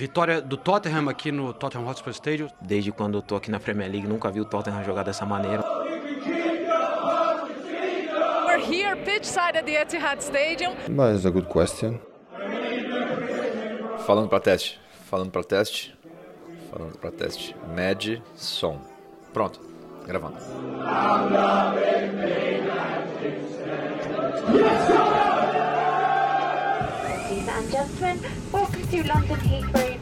Vitória do Tottenham aqui no Tottenham Hotspur Stadium. Desde quando eu tô aqui na Premier League, nunca vi o Tottenham jogar dessa maneira. We're here pitchside at the Etihad Stadium. That is a good question. Falando para teste, falando para teste, falando para teste. Med, som. Pronto, gravando. Ladies and gentlemen, welcome to London Heathrow.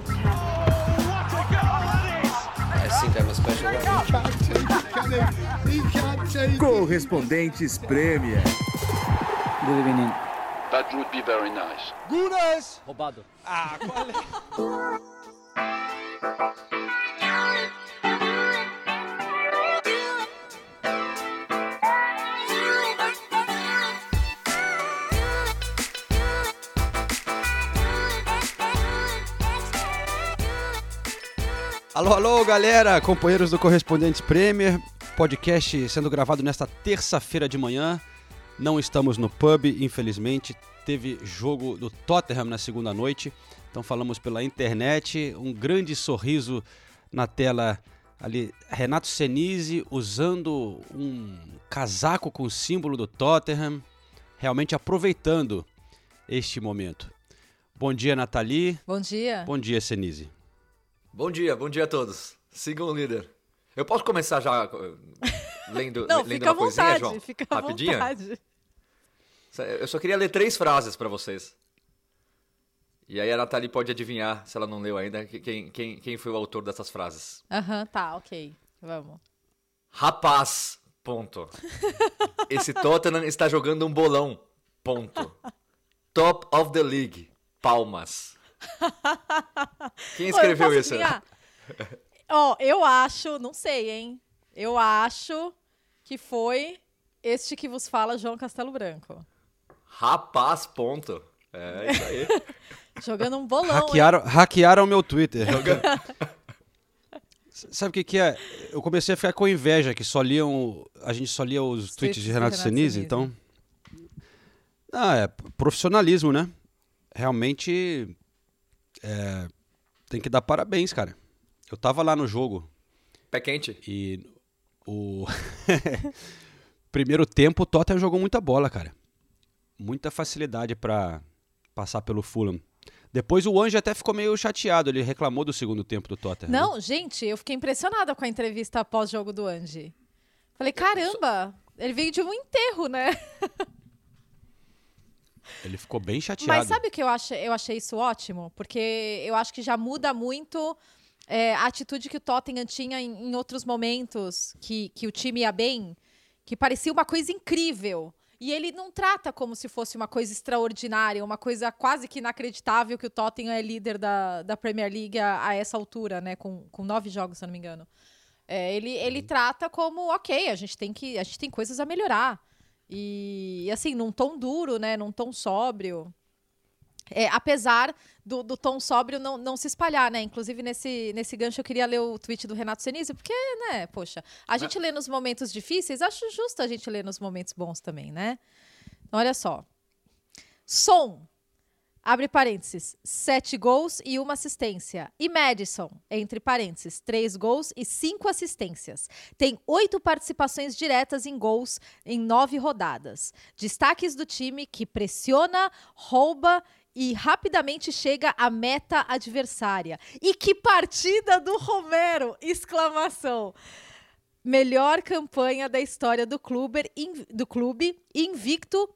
Correspondentes Premier. Good evening. That would be very nice. Roubado. Alô, alô, galera, companheiros do Correspondentes Premier, podcast sendo gravado nesta terça-feira de manhã. Não estamos no pub, infelizmente. Teve jogo do Tottenham na segunda noite, então falamos pela internet. Um grande sorriso na tela ali. Renato Senise usando um casaco com o símbolo do Tottenham, realmente aproveitando este momento. Bom dia, Nathalie. Bom dia. Bom dia, Senise. Bom dia, bom dia a todos. Sigam o líder. Eu posso começar já uh, lendo, Não, lendo fica à uma coisinha, vontade, João? fica à Rapidinho? vontade. Eu só queria ler três frases para vocês. E aí a Nathalie pode adivinhar, se ela não leu ainda, que- quem, quem, quem foi o autor dessas frases. Aham, tá, ok. Vamos. Rapaz, ponto. Esse Tottenham está jogando um bolão, ponto. Top of the league, palmas. Quem escreveu isso? Ó, eu acho, não sei, hein? Eu acho que foi este que vos fala, João Castelo Branco. Rapaz, ponto. É isso aí. Jogando um bolão, hein? Hackearam, hackearam meu Twitter. Sabe o que, que é? Eu comecei a ficar com inveja, que só liam. A gente só lia os tweets de Renato, Senise, então. Ah, é profissionalismo, né? Realmente. É, tem que dar parabéns, cara. Eu tava lá no jogo Pé quente. e o. Primeiro tempo, o Tottenham jogou muita bola, cara. Muita facilidade pra passar pelo Fulham. Depois o Anjo até ficou meio chateado, ele reclamou do segundo tempo do Tottenham. né? Não, gente, eu fiquei impressionada com a entrevista após jogo do Andy. Falei, caramba, ele veio de um enterro, né? Ele ficou bem chateado. Mas sabe o que eu achei, eu achei isso ótimo? Porque eu acho que já muda muito é, a atitude que o Tottenham tinha em, em outros momentos, que, que o time ia bem, que parecia uma coisa incrível. E ele não trata como se fosse uma coisa extraordinária, uma coisa quase que inacreditável que o Tottenham é líder da, da Premier League a, a essa altura, né? Com, com nove jogos, se eu não me engano. É, ele, ele trata como, ok, a gente tem que. A gente tem coisas a melhorar. E, assim, num tom duro, né? Num tom sóbrio. É, apesar do, do tom sóbrio não, não se espalhar, né? Inclusive, nesse, nesse gancho, eu queria ler o tweet do Renato Senise, porque, né, poxa, a gente lê nos momentos difíceis, acho justo a gente ler nos momentos bons também, né? Olha só. Som, abre parênteses, sete gols e uma assistência. E Madison, entre parênteses, três gols e cinco assistências. Tem oito participações diretas em gols em nove rodadas. Destaques do time que pressiona, rouba e rapidamente chega à meta adversária. E que partida do Romero! Exclamação! Melhor campanha da história do clube, do clube invicto,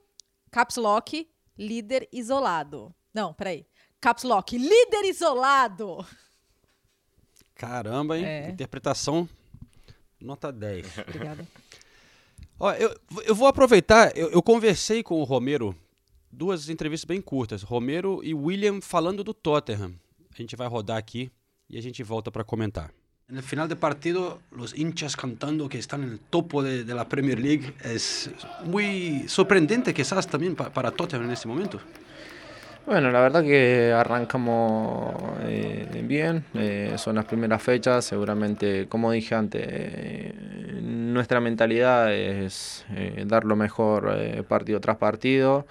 caps lock, líder isolado. Não, peraí. Caps lock, líder isolado! Caramba, hein? É. Interpretação nota 10. Obrigada. Ó, eu, eu vou aproveitar, eu, eu conversei com o Romero, duas entrevistas bem curtas, Romero e William falando do Tottenham. A gente vai rodar aqui e a gente volta para comentar. No final do partido, os hinchas cantando que estão no topo de, de la Premier League é muito surpreendente quizás também pa, para Tottenham nesse momento. Bueno, la verdad que arrancamos eh, bien, eh, son las primeras fechas, seguramente, como dije antes, nuestra mentalidad es eh, dar lo mejor eh, partido tras partido.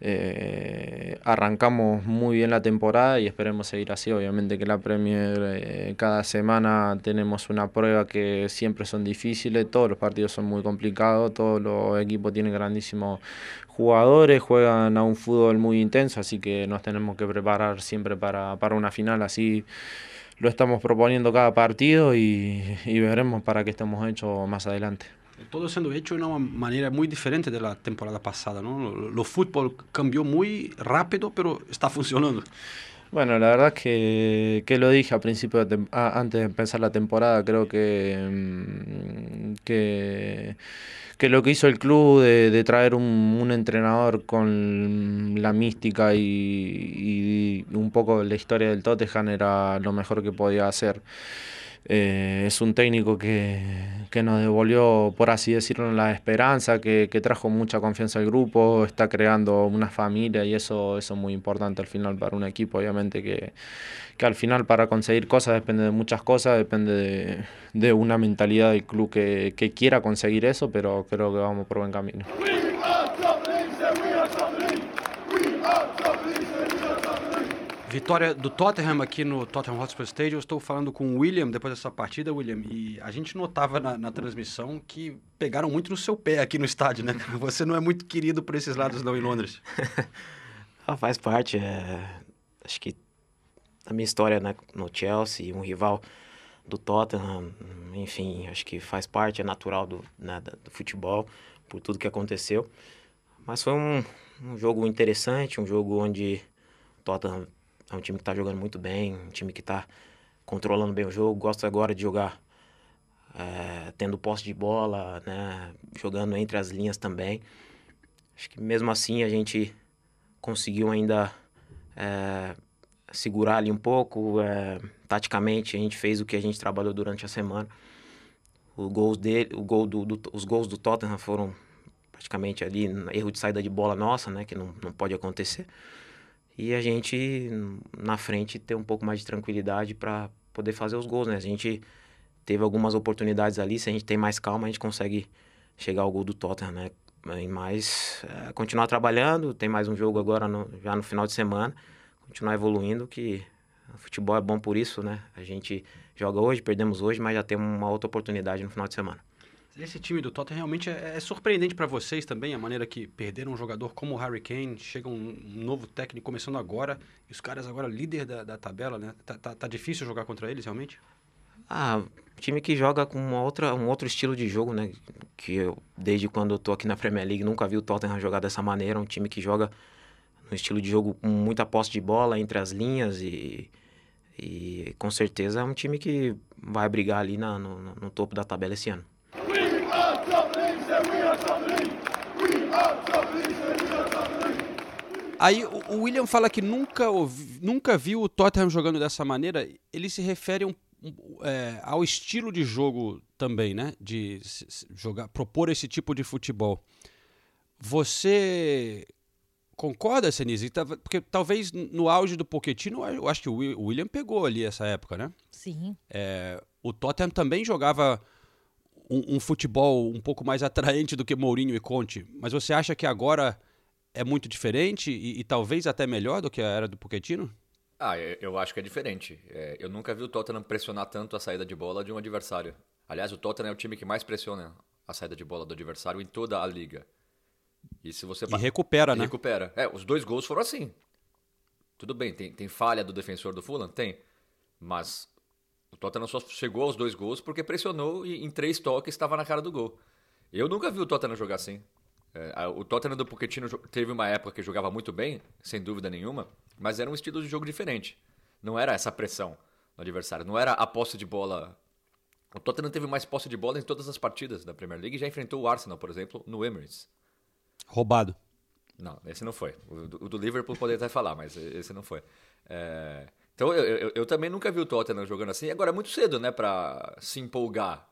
Eh, arrancamos muy bien la temporada y esperemos seguir así. Obviamente que la Premier eh, cada semana tenemos una prueba que siempre son difíciles, todos los partidos son muy complicados, todos los equipos tienen grandísimos jugadores, juegan a un fútbol muy intenso, así que nos tenemos que preparar siempre para, para una final así. Lo estamos proponiendo cada partido y, y veremos para qué estamos hechos más adelante. Todo sendo hecho de uma maneira muito diferente da temporada passada, não? O futebol cambiou muito rápido, pero está funcionando. Bueno, la verdad es que, que lo dije al principio, de a- antes de empezar la temporada, creo que, mm, que, que lo que hizo el club de, de traer un, un entrenador con la mística y, y un poco la historia del Tottenham era lo mejor que podía hacer. Eh, es un técnico que, que nos devolvió, por así decirlo, la esperanza, que, que trajo mucha confianza al grupo, está creando una familia y eso, eso es muy importante al final para un equipo. Obviamente que, que al final para conseguir cosas depende de muchas cosas, depende de, de una mentalidad del club que, quiera conseguir eso, pero creo que vamos por buen camino. Vitória do Tottenham aqui no Tottenham Hotspur Stadium. Eu estou falando com o William depois dessa partida, William. E a gente notava na, na transmissão que pegaram muito no seu pé aqui no estádio, né? Você não é muito querido por esses lados não em Londres. Ah, faz parte. é, acho que a minha história né, no Chelsea, um rival do Tottenham, enfim, acho que faz parte, é natural do, né, do futebol, por tudo que aconteceu. Mas foi um, um jogo interessante, um jogo onde o Tottenham é um time que está jogando muito bem, um time que está controlando bem o jogo, gosta agora de jogar é, tendo posse de bola, né, jogando entre as linhas também. Acho que mesmo assim a gente conseguiu ainda é, segurar ali um pouco. é, taticamente, a gente fez o que a gente trabalhou durante a semana. O gols dele, o gol do, do- os gols do Tottenham foram praticamente ali erro de saída de bola nossa, né, que não, não pode acontecer. E a gente na frente ter um pouco mais de tranquilidade para poder fazer os gols, né? A gente teve algumas oportunidades ali, se a gente tem mais calma, a gente consegue chegar ao gol do Tottenham, né? Mas é, continuar trabalhando, tem mais um jogo agora no- já no final de semana, continuar evoluindo, que futebol é bom por isso, né? A gente joga hoje, perdemos hoje, mas já tem uma outra oportunidade no final de semana. Esse time do Tottenham realmente é, é surpreendente para vocês também, a maneira que perderam um jogador como o Harry Kane, chega um, um novo técnico começando agora, e os caras agora líder da, da tabela, né? Tá, tá- tá difícil jogar contra eles, realmente? Ah, time que joga com uma outra, um outro estilo de jogo, né? Que eu, desde quando eu tô aqui na Premier League, nunca vi o Tottenham jogar dessa maneira. Um time que joga no estilo de jogo com muita posse de bola entre as linhas e, e com certeza é um time que vai brigar ali na- no- no topo da tabela esse ano. Aí o William fala que nunca, ouvi- nunca viu o Tottenham jogando dessa maneira. Ele se refere um- é, ao estilo de jogo também, né? De jogar, propor esse tipo de futebol. Você concorda, Senise? Porque talvez no auge do Pochettino, eu acho que o William pegou ali essa época, né? Sim. É, o Tottenham também jogava um, um futebol um pouco mais atraente do que Mourinho e Conte. Mas você acha que agora é muito diferente e, e talvez até melhor do que a era do Pochettino? Ah, eu acho que é diferente. É, eu nunca vi o Tottenham pressionar tanto a saída de bola de um adversário. Aliás, o Tottenham é o time que mais pressiona a saída de bola do adversário em toda a liga. E se você E recupera, E né? recupera. É, os dois gols foram assim. Tudo bem, tem, tem falha do defensor do Fulham? Tem. Mas o Tottenham só chegou aos dois gols porque pressionou e em três toques estava na cara do gol. Eu nunca vi o Tottenham jogar assim. É, o Tottenham do Pochettino teve uma época que jogava muito bem, sem dúvida nenhuma, mas era um estilo de jogo diferente. Não era essa pressão no adversário, não era a posse de bola. O Tottenham teve mais posse de bola em todas as partidas da Premier League e já enfrentou o Arsenal, por exemplo, no Emirates. Roubado. Não, esse não foi. O do, o do Liverpool poderia até falar, mas esse não foi. É, Então eu, eu, eu também nunca vi o Tottenham jogando assim. Agora é muito cedo, né, pra se empolgar.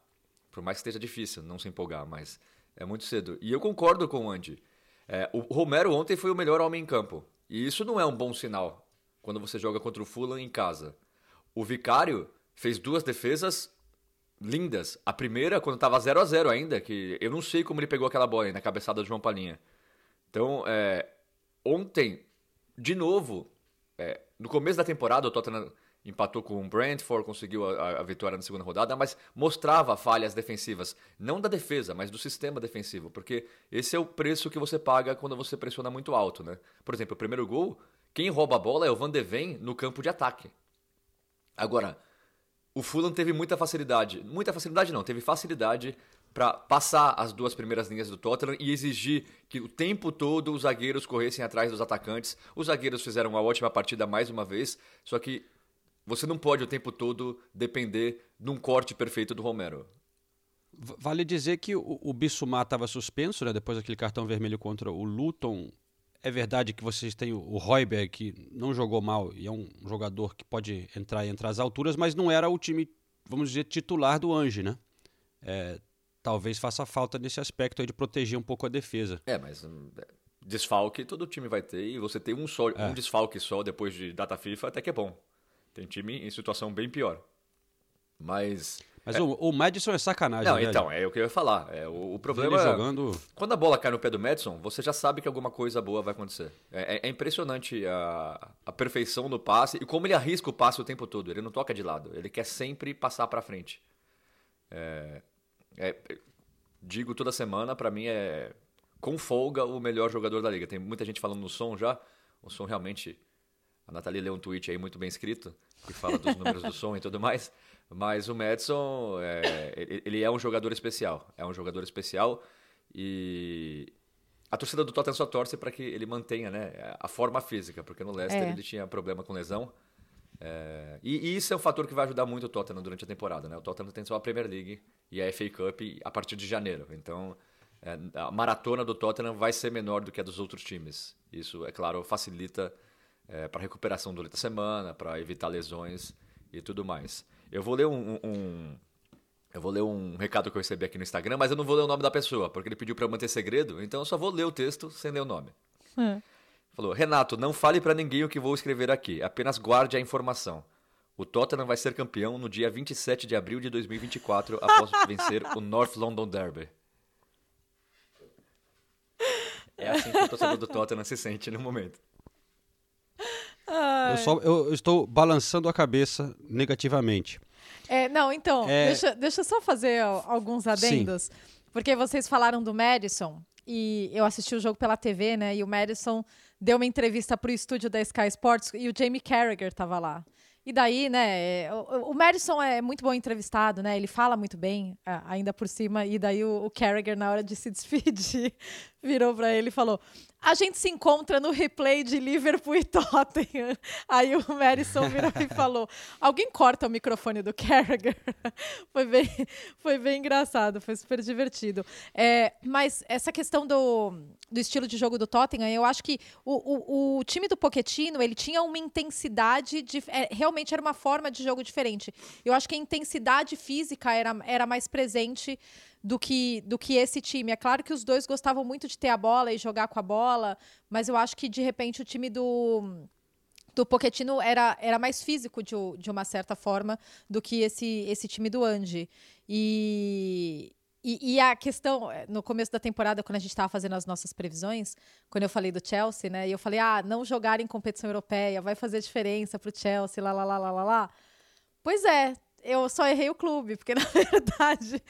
Por mais que esteja difícil não se empolgar, mas é muito cedo. E eu concordo com o Andy. É, o Romero ontem foi o melhor homem em campo. E isso não é um bom sinal quando você joga contra o Fulham em casa. O Vicário fez duas defesas lindas. A primeira, quando estava 0 a 0 ainda, que eu não sei como ele pegou aquela bola aí na cabeçada do João Palinha. Então, é, ontem, de novo, é, no começo da temporada, o Tottenham empatou com o Brentford, conseguiu a, a, vitória na segunda rodada, mas mostrava falhas defensivas, não da defesa, mas do sistema defensivo, porque esse é o preço que você paga quando você pressiona muito alto, né? Por exemplo, o primeiro gol, quem rouba a bola é o Van de Ven no campo de ataque. Agora, o Fulham teve muita facilidade, muita facilidade não, teve facilidade para passar as duas primeiras linhas do Tottenham e exigir que o tempo todo os zagueiros corressem atrás dos atacantes. Os zagueiros fizeram uma ótima partida mais uma vez, só que você não pode o tempo todo depender de um corte perfeito do Romero. Vale dizer que o, o Bissumar estava suspenso, né, depois daquele cartão vermelho contra o Luton. É verdade que vocês têm o Royberg, que não jogou mal e é um jogador que pode entrar e entrar às alturas, mas não era o time, vamos dizer, titular do Ange, né? É, talvez faça falta nesse aspecto aí de proteger um pouco a defesa. É, mas hum, desfalque todo time vai ter e você ter um, só, é. um desfalque só depois de data FIFA até que é bom. Tem time em situação bem pior. Mas. Mas é... o, o Madison é sacanagem. Não, velho. então, é o que eu ia falar. É, o, o problema Ele é. jogando. Quando a bola cai no pé do Madison, você já sabe que alguma coisa boa vai acontecer. É, é, é impressionante a, a perfeição do passe e como ele arrisca o passe o tempo todo. Ele não toca de lado. Ele quer sempre passar para frente. É, é, digo toda semana, para mim é com folga o melhor jogador da liga. Tem muita gente falando no som já. O som realmente. A Nathalie leu um tweet aí muito bem escrito que fala dos números do som e tudo mais. Mas o Madison, é, ele é um jogador especial. É um jogador especial e a torcida do Tottenham só torce para que ele mantenha né, a forma física, porque no Leicester é. ele tinha problema com lesão. É, e, e, isso é um fator que vai ajudar muito o Tottenham durante a temporada. Né? O Tottenham tem só a Premier League e a FA Cup a partir de janeiro. Então, é, a maratona do Tottenham vai ser menor do que a dos outros times. Isso, é claro, facilita é, para recuperação durante a semana, para evitar lesões e tudo mais. Eu vou ler um, um, eu vou ler um recado que eu recebi aqui no Instagram, mas eu não vou ler o nome da pessoa, porque ele pediu para manter segredo, então eu só vou ler o texto sem ler o nome. É. Falou: Renato, não fale para ninguém o que vou escrever aqui, apenas guarde a informação. O Tottenham vai ser campeão no dia 27 de abril de 2024 após vencer o North London Derby. É assim que o torcedor do Tottenham se sente no momento. Eu, só, eu, eu, estou balançando a cabeça negativamente. É, não, então, é... deixa, deixa eu só fazer alguns adendos. Sim. Porque vocês falaram do Madison e eu assisti o jogo pela TV, né? E o Madison deu uma entrevista para o estúdio da Sky Sports e o Jamie Carragher estava lá. E daí, né, o, o Madison é muito bom entrevistado, né? Ele fala muito bem, ainda por cima. E daí o, o Carragher, na hora de se despedir, virou para ele e falou: a gente se encontra no replay de Liverpool e Tottenham. Aí o Madison virou e falou: alguém corta o microfone do Carragher. foi, bem, foi bem engraçado, foi super divertido. É, mas essa questão do, do estilo de jogo do Tottenham, eu acho que o, o, o time do Pochettino ele tinha uma intensidade de, é, realmente era uma forma de jogo diferente. Eu acho que a intensidade física era, era mais presente do que, do que esse time. É claro que os dois gostavam muito de ter a bola e jogar com a bola, mas eu acho que de repente o time do do Pochettino era, era mais físico de, de uma certa forma do que esse, esse time do Andy. E, e, e, a questão, no começo da temporada, quando a gente estava fazendo as nossas previsões, quando eu falei do Chelsea, né? E eu falei, ah, não jogar em competição europeia vai fazer diferença para o Chelsea, lá, lá, lá, lá, lá, lá. Pois é, eu só errei o clube, porque na verdade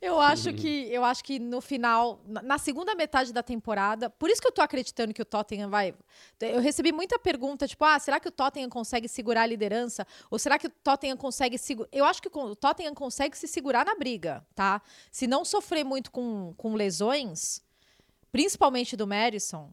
eu acho que eu acho que no final, na segunda metade da temporada, por isso que eu tô acreditando que o Tottenham vai. Eu recebi muita pergunta, tipo, ah, será que o Tottenham consegue segurar a liderança? Ou será que o Tottenham consegue segurar. Eu acho que o Tottenham consegue se segurar na briga, tá? Se não sofrer muito com, com lesões, principalmente do Madison.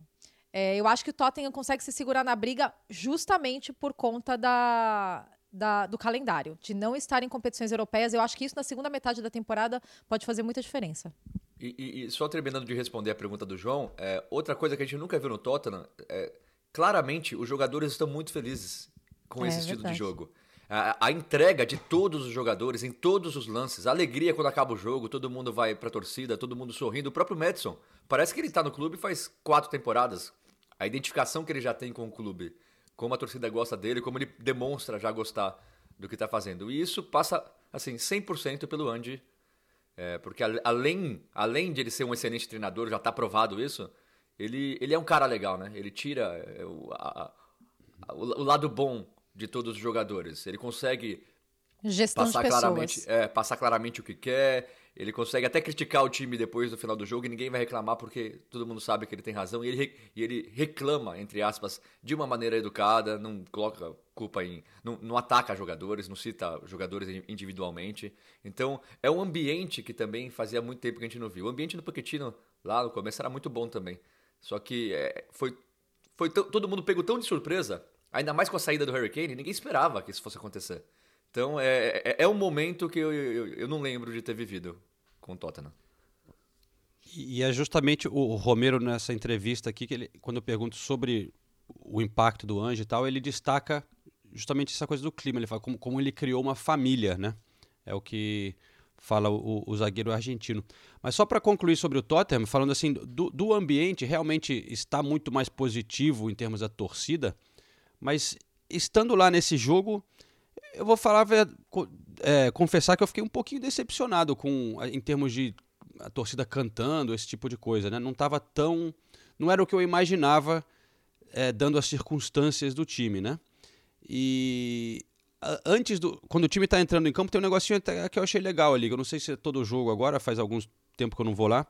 É, eu acho que o Tottenham consegue se segurar na briga justamente por conta da, da, do calendário, de não estar em competições europeias. Eu acho que isso na segunda metade da temporada pode fazer muita diferença. E, e, e só terminando de responder a pergunta do João, é, outra coisa que a gente nunca viu no Tottenham é claramente os jogadores estão muito felizes com é, esse estilo verdade. de jogo. A, a, entrega de todos os jogadores em todos os lances, a alegria quando acaba o jogo, todo mundo vai pra torcida, todo mundo sorrindo. O próprio Madison, parece que ele tá no clube faz quatro temporadas. a identificação que ele já tem com o clube, como a torcida gosta dele, como ele demonstra já gostar do que está fazendo. E isso passa, assim, 100% pelo Andy, é, porque além, além de ele ser um excelente treinador, já está provado isso, ele, ele é um cara legal, né? Ele tira é, o, a- a- o, lado bom de todos os jogadores. Ele consegue Gestão passar claramente, é, passar claramente o que quer. Ele consegue até criticar o time depois do final do jogo e ninguém vai reclamar porque todo mundo sabe que ele tem razão e ele, e ele reclama, entre aspas, de uma maneira educada, não coloca culpa em. Não, não ataca jogadores, não cita jogadores in- individualmente. Então, é um ambiente que também fazia muito tempo que a gente não viu. O ambiente do Pochettino lá no começo era muito bom também. Só que é, foi, foi todo mundo pegou tão de surpresa, ainda mais com a saída do Hurricane, ninguém esperava que isso fosse acontecer. Então é, é, é um momento que eu, eu, eu não lembro de ter vivido com o Tottenham. E é justamente o Romero nessa entrevista aqui, que ele, quando eu pergunto sobre o impacto do Ange e tal, ele destaca justamente essa coisa do clima. Ele fala como, como ele criou uma família, né? É o que fala o, o zagueiro argentino. Mas só para concluir sobre o Tottenham, falando assim, do, do ambiente, realmente está muito mais positivo em termos da torcida, mas estando lá nesse jogo, eu vou falar, é, confessar que eu fiquei um pouquinho decepcionado com, em termos de a torcida cantando, esse tipo de coisa, né? Não estava tão, não era o que eu imaginava, é, dando as circunstâncias do time, né? E antes do, quando o time está entrando em campo, tem um negocinho até que eu achei legal ali, que eu não sei se é todo jogo agora, faz alguns tempo que eu não vou lá,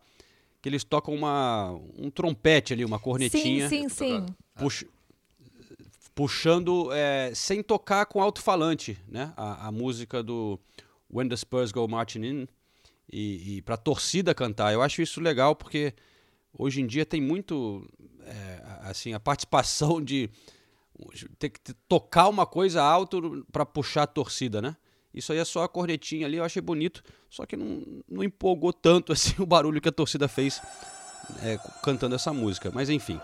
que eles tocam uma, um trompete ali, uma cornetinha Sim, sim, sim. pux- puxando é, sem tocar com alto-falante, né? A, a música do When the Spurs Go Marching In e, e para torcida cantar. Eu acho isso legal porque hoje em dia tem muito é, assim a participação de ter que tocar uma coisa alto para puxar a torcida, né? Isso aí é só a cornetinha ali, eu achei bonito, só que não, não empolgou tanto assim o barulho que a torcida fez é, cantando essa música. Mas enfim.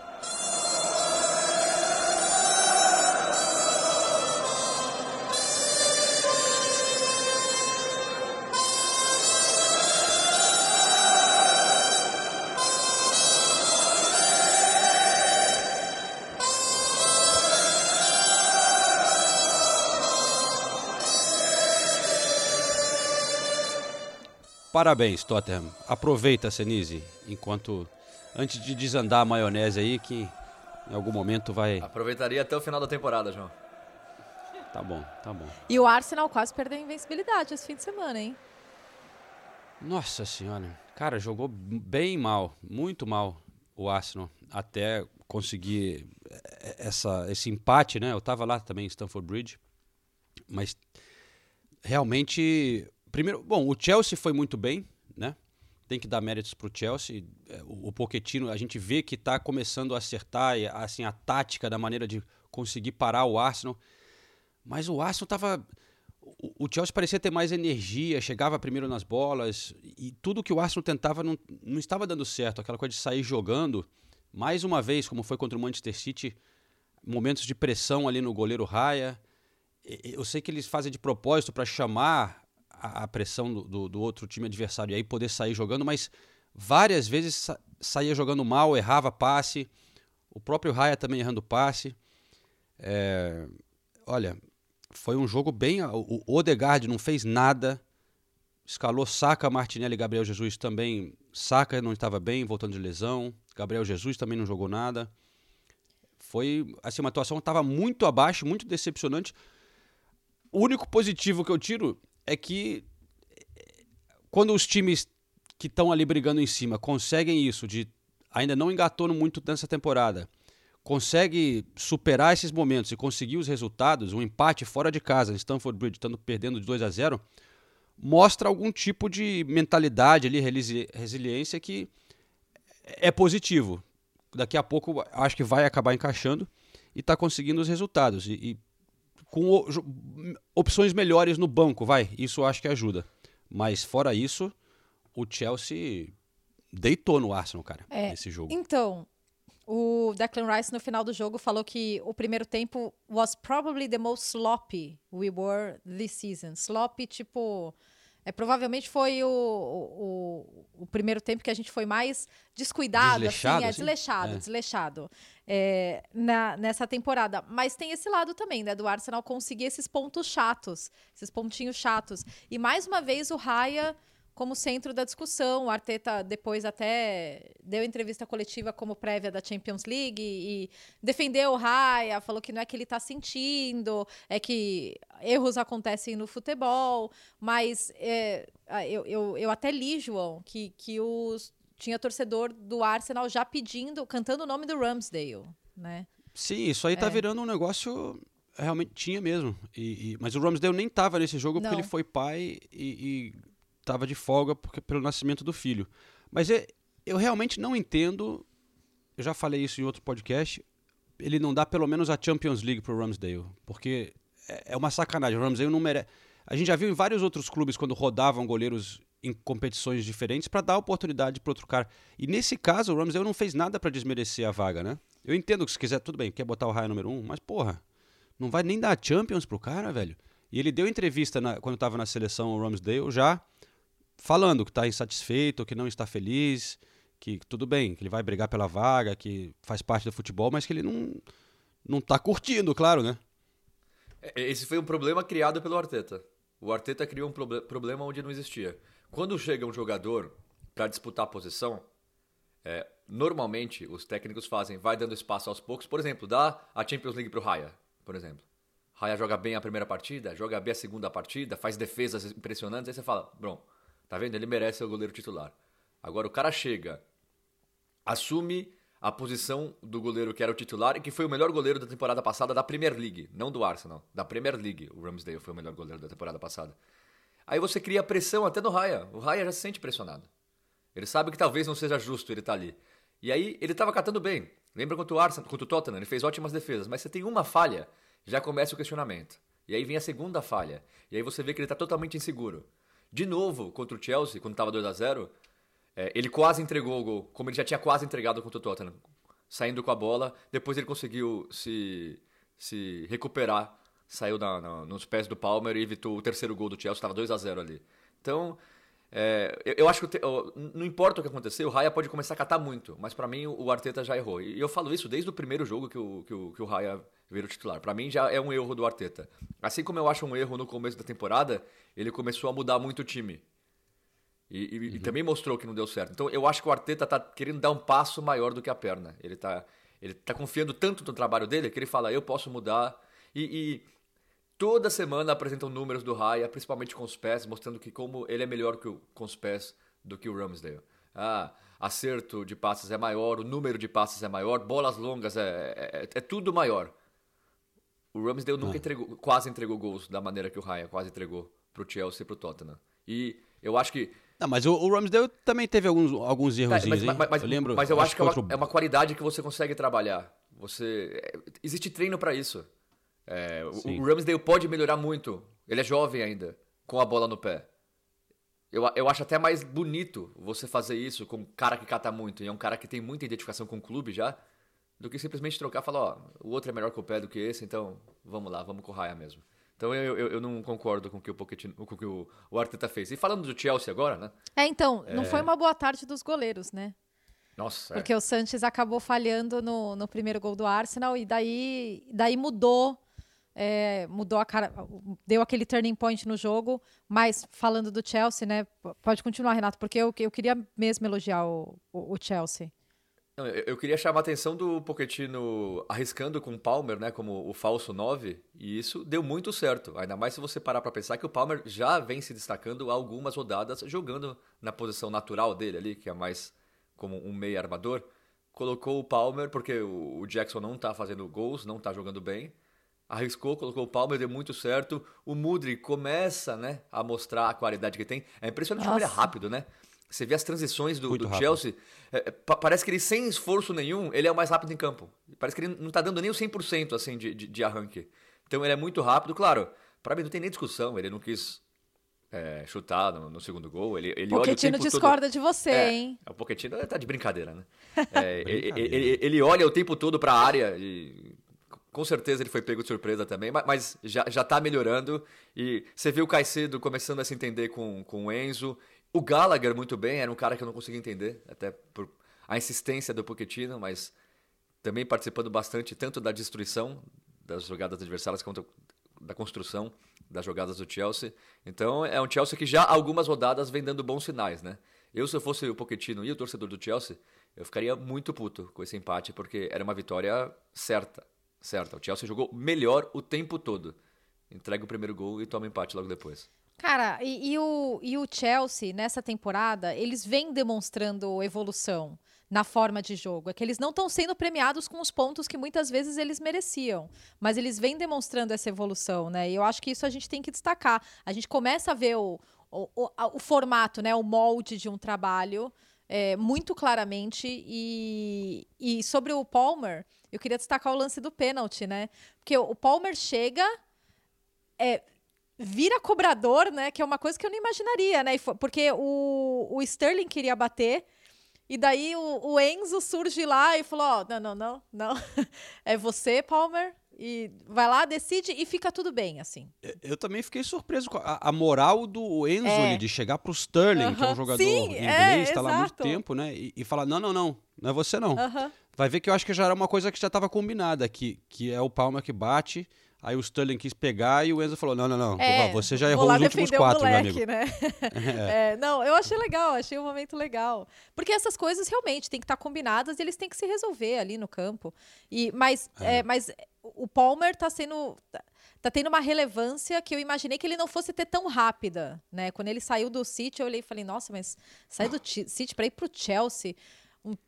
Parabéns, Tottenham. Aproveita, Senise, enquanto. Antes de desandar a maionese aí, que em algum momento vai. Aproveitaria até o final da temporada, João. Tá bom, tá bom. E o Arsenal quase perdeu a invencibilidade esse fim de semana, hein? Nossa senhora. Cara, jogou bem mal, muito mal o Arsenal, até conseguir eh, essa, esse empate, né? Eu tava lá também em Stamford Bridge, mas realmente, primeiro, bom, o Chelsea foi muito bem, né? Tem que dar méritos Chelsea. Eh, O, o Pochettino, a gente vê que tá começando a acertar assim a tática da maneira de conseguir parar o Arsenal. Mas o Arsenal tava o Chelsea parecia ter mais energia, chegava primeiro nas bolas e tudo que o Arsenal tentava não, não estava dando certo. Aquela coisa de sair jogando, mais uma vez, como foi contra o Manchester City, momentos de pressão ali no goleiro Raya. Eu sei que eles fazem de propósito para chamar a, a pressão do, do- do outro time adversário e aí poder sair jogando, mas várias vezes sa- saía jogando mal, errava passe. O próprio Raya também errando passe. É, olha, foi um jogo bem. O o Odegaard não fez nada. Escalou Saka, Martinelli e Gabriel Jesus também. Saka não estava bem, voltando de lesão. Gabriel Jesus também não jogou nada. Foi assim, uma atuação que estava muito abaixo, muito decepcionante. O único positivo que eu tiro é que quando os times que estão ali brigando em cima conseguem isso, de ainda não engatou muito nessa temporada, consegue superar esses momentos e conseguir os resultados, um empate fora de casa, em Stamford Bridge, estando perdendo de 2 a 0, mostra algum tipo de mentalidade ali, resili- resiliência que é positivo. Daqui a pouco acho que vai acabar encaixando e está conseguindo os resultados. E, e com opções melhores no banco, vai. Isso eu acho que ajuda. Mas fora isso, o Chelsea deitou no Arsenal, cara, É, nesse jogo. Então, o Declan Rice no final do jogo falou que o primeiro tempo was probably the most sloppy we were this season. Sloppy, tipo, É, provavelmente foi o, o, o primeiro tempo que a gente foi mais descuidado, Desleixado, assim, é, assim? desleixado, É. desleixado é, na, nessa temporada. Mas tem esse lado também, né, do Arsenal conseguir esses pontos chatos, esses pontinhos chatos. E mais uma vez o Raya como centro da discussão. O Arteta depois até deu entrevista coletiva como prévia da Champions League e, defendeu o Raya, falou que não é que ele está sentindo, é que erros acontecem no futebol, mas é, ah, eu, eu, eu até li, João, que, que os, tinha torcedor do Arsenal já pedindo, cantando o nome do Ramsdale, né? Sim, isso aí tá É. virando um negócio. Realmente tinha mesmo. E, e- mas o Ramsdale nem tava nesse jogo porque Não. ele foi pai e, e tava de folga porque, pelo nascimento do filho. Mas é- eu realmente não entendo. Eu já falei isso em outro podcast. Ele não dá pelo menos a Champions League pro Ramsdale. Porque é, é uma sacanagem. O Ramsdale não merece. A gente já viu em vários outros clubes quando rodavam goleiros em competições diferentes para dar oportunidade para outro cara. E nesse caso, o Ramsdale não fez nada para desmerecer a vaga, né? Eu entendo que se quiser, tudo bem, quer botar o Raia número um, mas porra, não vai nem dar Champions pro cara, velho. E ele deu entrevista na- quando estava na seleção, o Ramsdale, já falando que está insatisfeito, que não está feliz, que tudo bem, que ele vai brigar pela vaga, que faz parte do futebol, mas que ele não, não tá curtindo, claro, né? É, Esse foi um problema criado pelo Arteta. O Arteta criou um proble- problema onde não existia. Quando chega um jogador para disputar a posição, é, normalmente os técnicos fazem, vai dando espaço aos poucos. Por exemplo, dá a Champions League pro Raya, por exemplo. Raya joga bem a primeira partida, joga bem a segunda partida, faz defesas impressionantes, aí você fala, bom, tá vendo? Ele merece ser o goleiro titular. Agora o cara chega, assume a posição do goleiro que era o titular e que foi o melhor goleiro da temporada passada da Premier League, não do Arsenal, da Premier League. O Ramsdale foi o melhor goleiro da temporada passada. Aí você cria pressão até no Raya. O Raya já se sente pressionado. Ele sabe que talvez não seja justo ele estar ali. E aí ele estava catando bem. Lembra contra o Arsenal, contra o Tottenham, ele fez ótimas defesas, mas você tem uma falha, já começa o questionamento. E aí vem a segunda falha. E aí você vê que ele está totalmente inseguro. De novo, contra o Chelsea, quando estava 2 a 0 é, ele quase entregou o gol, como ele já tinha quase entregado contra o Tottenham. Saindo com a bola, depois ele conseguiu se, se recuperar, saiu na- na- nos pés do Palmer e evitou o terceiro gol do Chelsea, estava 2 a 0 ali. Então, é, eu, eu acho que o- não importa o que acontecer, o Raya pode começar a catar muito, mas pra mim o, o Arteta já errou. E eu falo isso desde o primeiro jogo que o, que o, que o Raya virou titular. Pra mim já é um erro do Arteta. Assim como eu acho um erro no começo da temporada, ele começou a mudar muito o time. E, e- e também mostrou que não deu certo. Então eu acho que o Arteta tá querendo dar um passo maior do que a perna. Ele tá, ele tá confiando tanto no trabalho dele que ele fala, eu posso mudar. E, e toda semana apresentam números do Raya, principalmente com os pés, mostrando que como ele é melhor que o- com os pés do que o Ramsdale. Ah, acerto de passes é maior, o número de passes é maior, bolas longas é, é, é tudo maior. O Ramsdale nunca entregou, quase entregou gols da maneira que o Raya quase entregou pro Chelsea e pro Tottenham. E eu acho que Não, mas o, o Ramsdale também teve alguns, alguns Tá, errozinhos, mas, mas- mas- eu lembro. mas eu acho que é uma, é uma qualidade que você consegue trabalhar. Você é, existe treino pra isso. É, o- o Ramsdale pode melhorar muito. Ele é jovem ainda, com a bola no pé. Eu, eu acho até mais bonito você fazer isso com um cara que cata muito e é um cara que tem muita identificação com o clube já, do que simplesmente trocar e falar, ó, o outro é melhor que o pé do que esse, então vamos lá, vamos com o Raya mesmo. Então eu, eu, eu não concordo com o que o, Pochettino, com o, que o, o Arteta fez. E falando do Chelsea agora, né? É, então, não foi uma boa tarde dos goleiros, né? Nossa, é. Porque o Sanches acabou falhando no, no primeiro gol do Arsenal e daí, daí mudou. É, mudou a cara, deu aquele turning point no jogo, mas falando do Chelsea, né? Pode continuar, Renato, porque eu, eu queria mesmo elogiar o, o, o Chelsea. Eu queria chamar a atenção do Pochettino arriscando com o Palmer, né, como o falso 9, e isso deu muito certo. Ainda mais se você parar para pensar que o Palmer já vem se destacando algumas rodadas jogando na posição natural dele ali, que é mais como um meio armador. Colocou o Palmer porque o Jackson não tá fazendo gols, não tá jogando bem. Arriscou, colocou o Palmer, deu muito certo. O Mudri começa, né, a mostrar a qualidade que tem. É impressionante como ele é Nossa. rápido, né? Você vê as transições do, do. Chelsea, é, é, pa- parece que ele, sem esforço nenhum, ele é o mais rápido em campo. Parece que ele não tá dando nem o 100% assim, de, de, de arranque. Então ele é muito rápido. Claro, pra mim não tem nem discussão. Ele não quis é, chutar no, no segundo gol. Ele, ele olha o Pochettino tempo todo- discorda de você, é, hein? O Pochettino tá de brincadeira, né? É, ele, ele- ele olha o tempo todo pra área e com certeza ele foi pego de surpresa também, mas, já, já tá melhorando. E você viu o Caicedo começando a se entender com, com o Enzo. O Gallagher muito bem, era um cara que eu não conseguia entender, até por a insistência do Pochettino, mas também participando bastante tanto da destruição das jogadas adversárias quanto da construção das jogadas do Chelsea. Então é um Chelsea que já algumas rodadas vem dando bons sinais, né? Eu, se eu fosse o Pochettino e o torcedor do Chelsea, eu ficaria muito puto com esse empate, porque era uma vitória certa. Certa. O Chelsea jogou melhor o tempo todo. Entrega o primeiro gol e toma empate logo depois. Cara, e, e o, e o Chelsea, nessa temporada, eles vêm demonstrando evolução na forma de jogo. É que eles não estão sendo premiados com os pontos que muitas vezes eles mereciam. Mas eles vêm demonstrando essa evolução, né? E eu acho que isso a gente tem que destacar. A gente começa a ver o, o, o, o formato, né? O molde de um trabalho é, muito claramente. E, e sobre o Palmer, eu queria destacar o lance do pênalti, né? Porque o Palmer chega. É, vira cobrador, né? Que é uma coisa que eu não imaginaria, né? Porque o, o Sterling queria bater. E daí o, o Enzo surge lá e falou: Ó, oh, não, não, não, não. é você, Palmer. E vai lá, decide e fica tudo bem, assim. Eu, eu também fiquei surpreso com a, a moral do Enzo é. de chegar pro Sterling, uh -huh. que é um jogador Sim, inglês, é, tá lá há muito tempo, né? E, e falar: não, não, não, não é você não. Uh -huh. Vai ver que eu acho que já era uma coisa que já estava combinada, que, que é o Palmer que bate Aí o Sterling quis pegar e o Enzo falou: não, não, não, é, você já errou os últimos quatro, moleque, meu amigo. Né? É. É, não, eu achei legal, achei um momento legal. Porque essas coisas realmente têm que estar combinadas e eles têm que se resolver ali no campo. E, mas, é. é mas o Palmer está sendo. Tá tendo uma relevância que eu imaginei que ele não fosse ter tão rápida, né? Quando ele saiu do City, eu olhei e falei, nossa, mas sair do City para ir pro Chelsea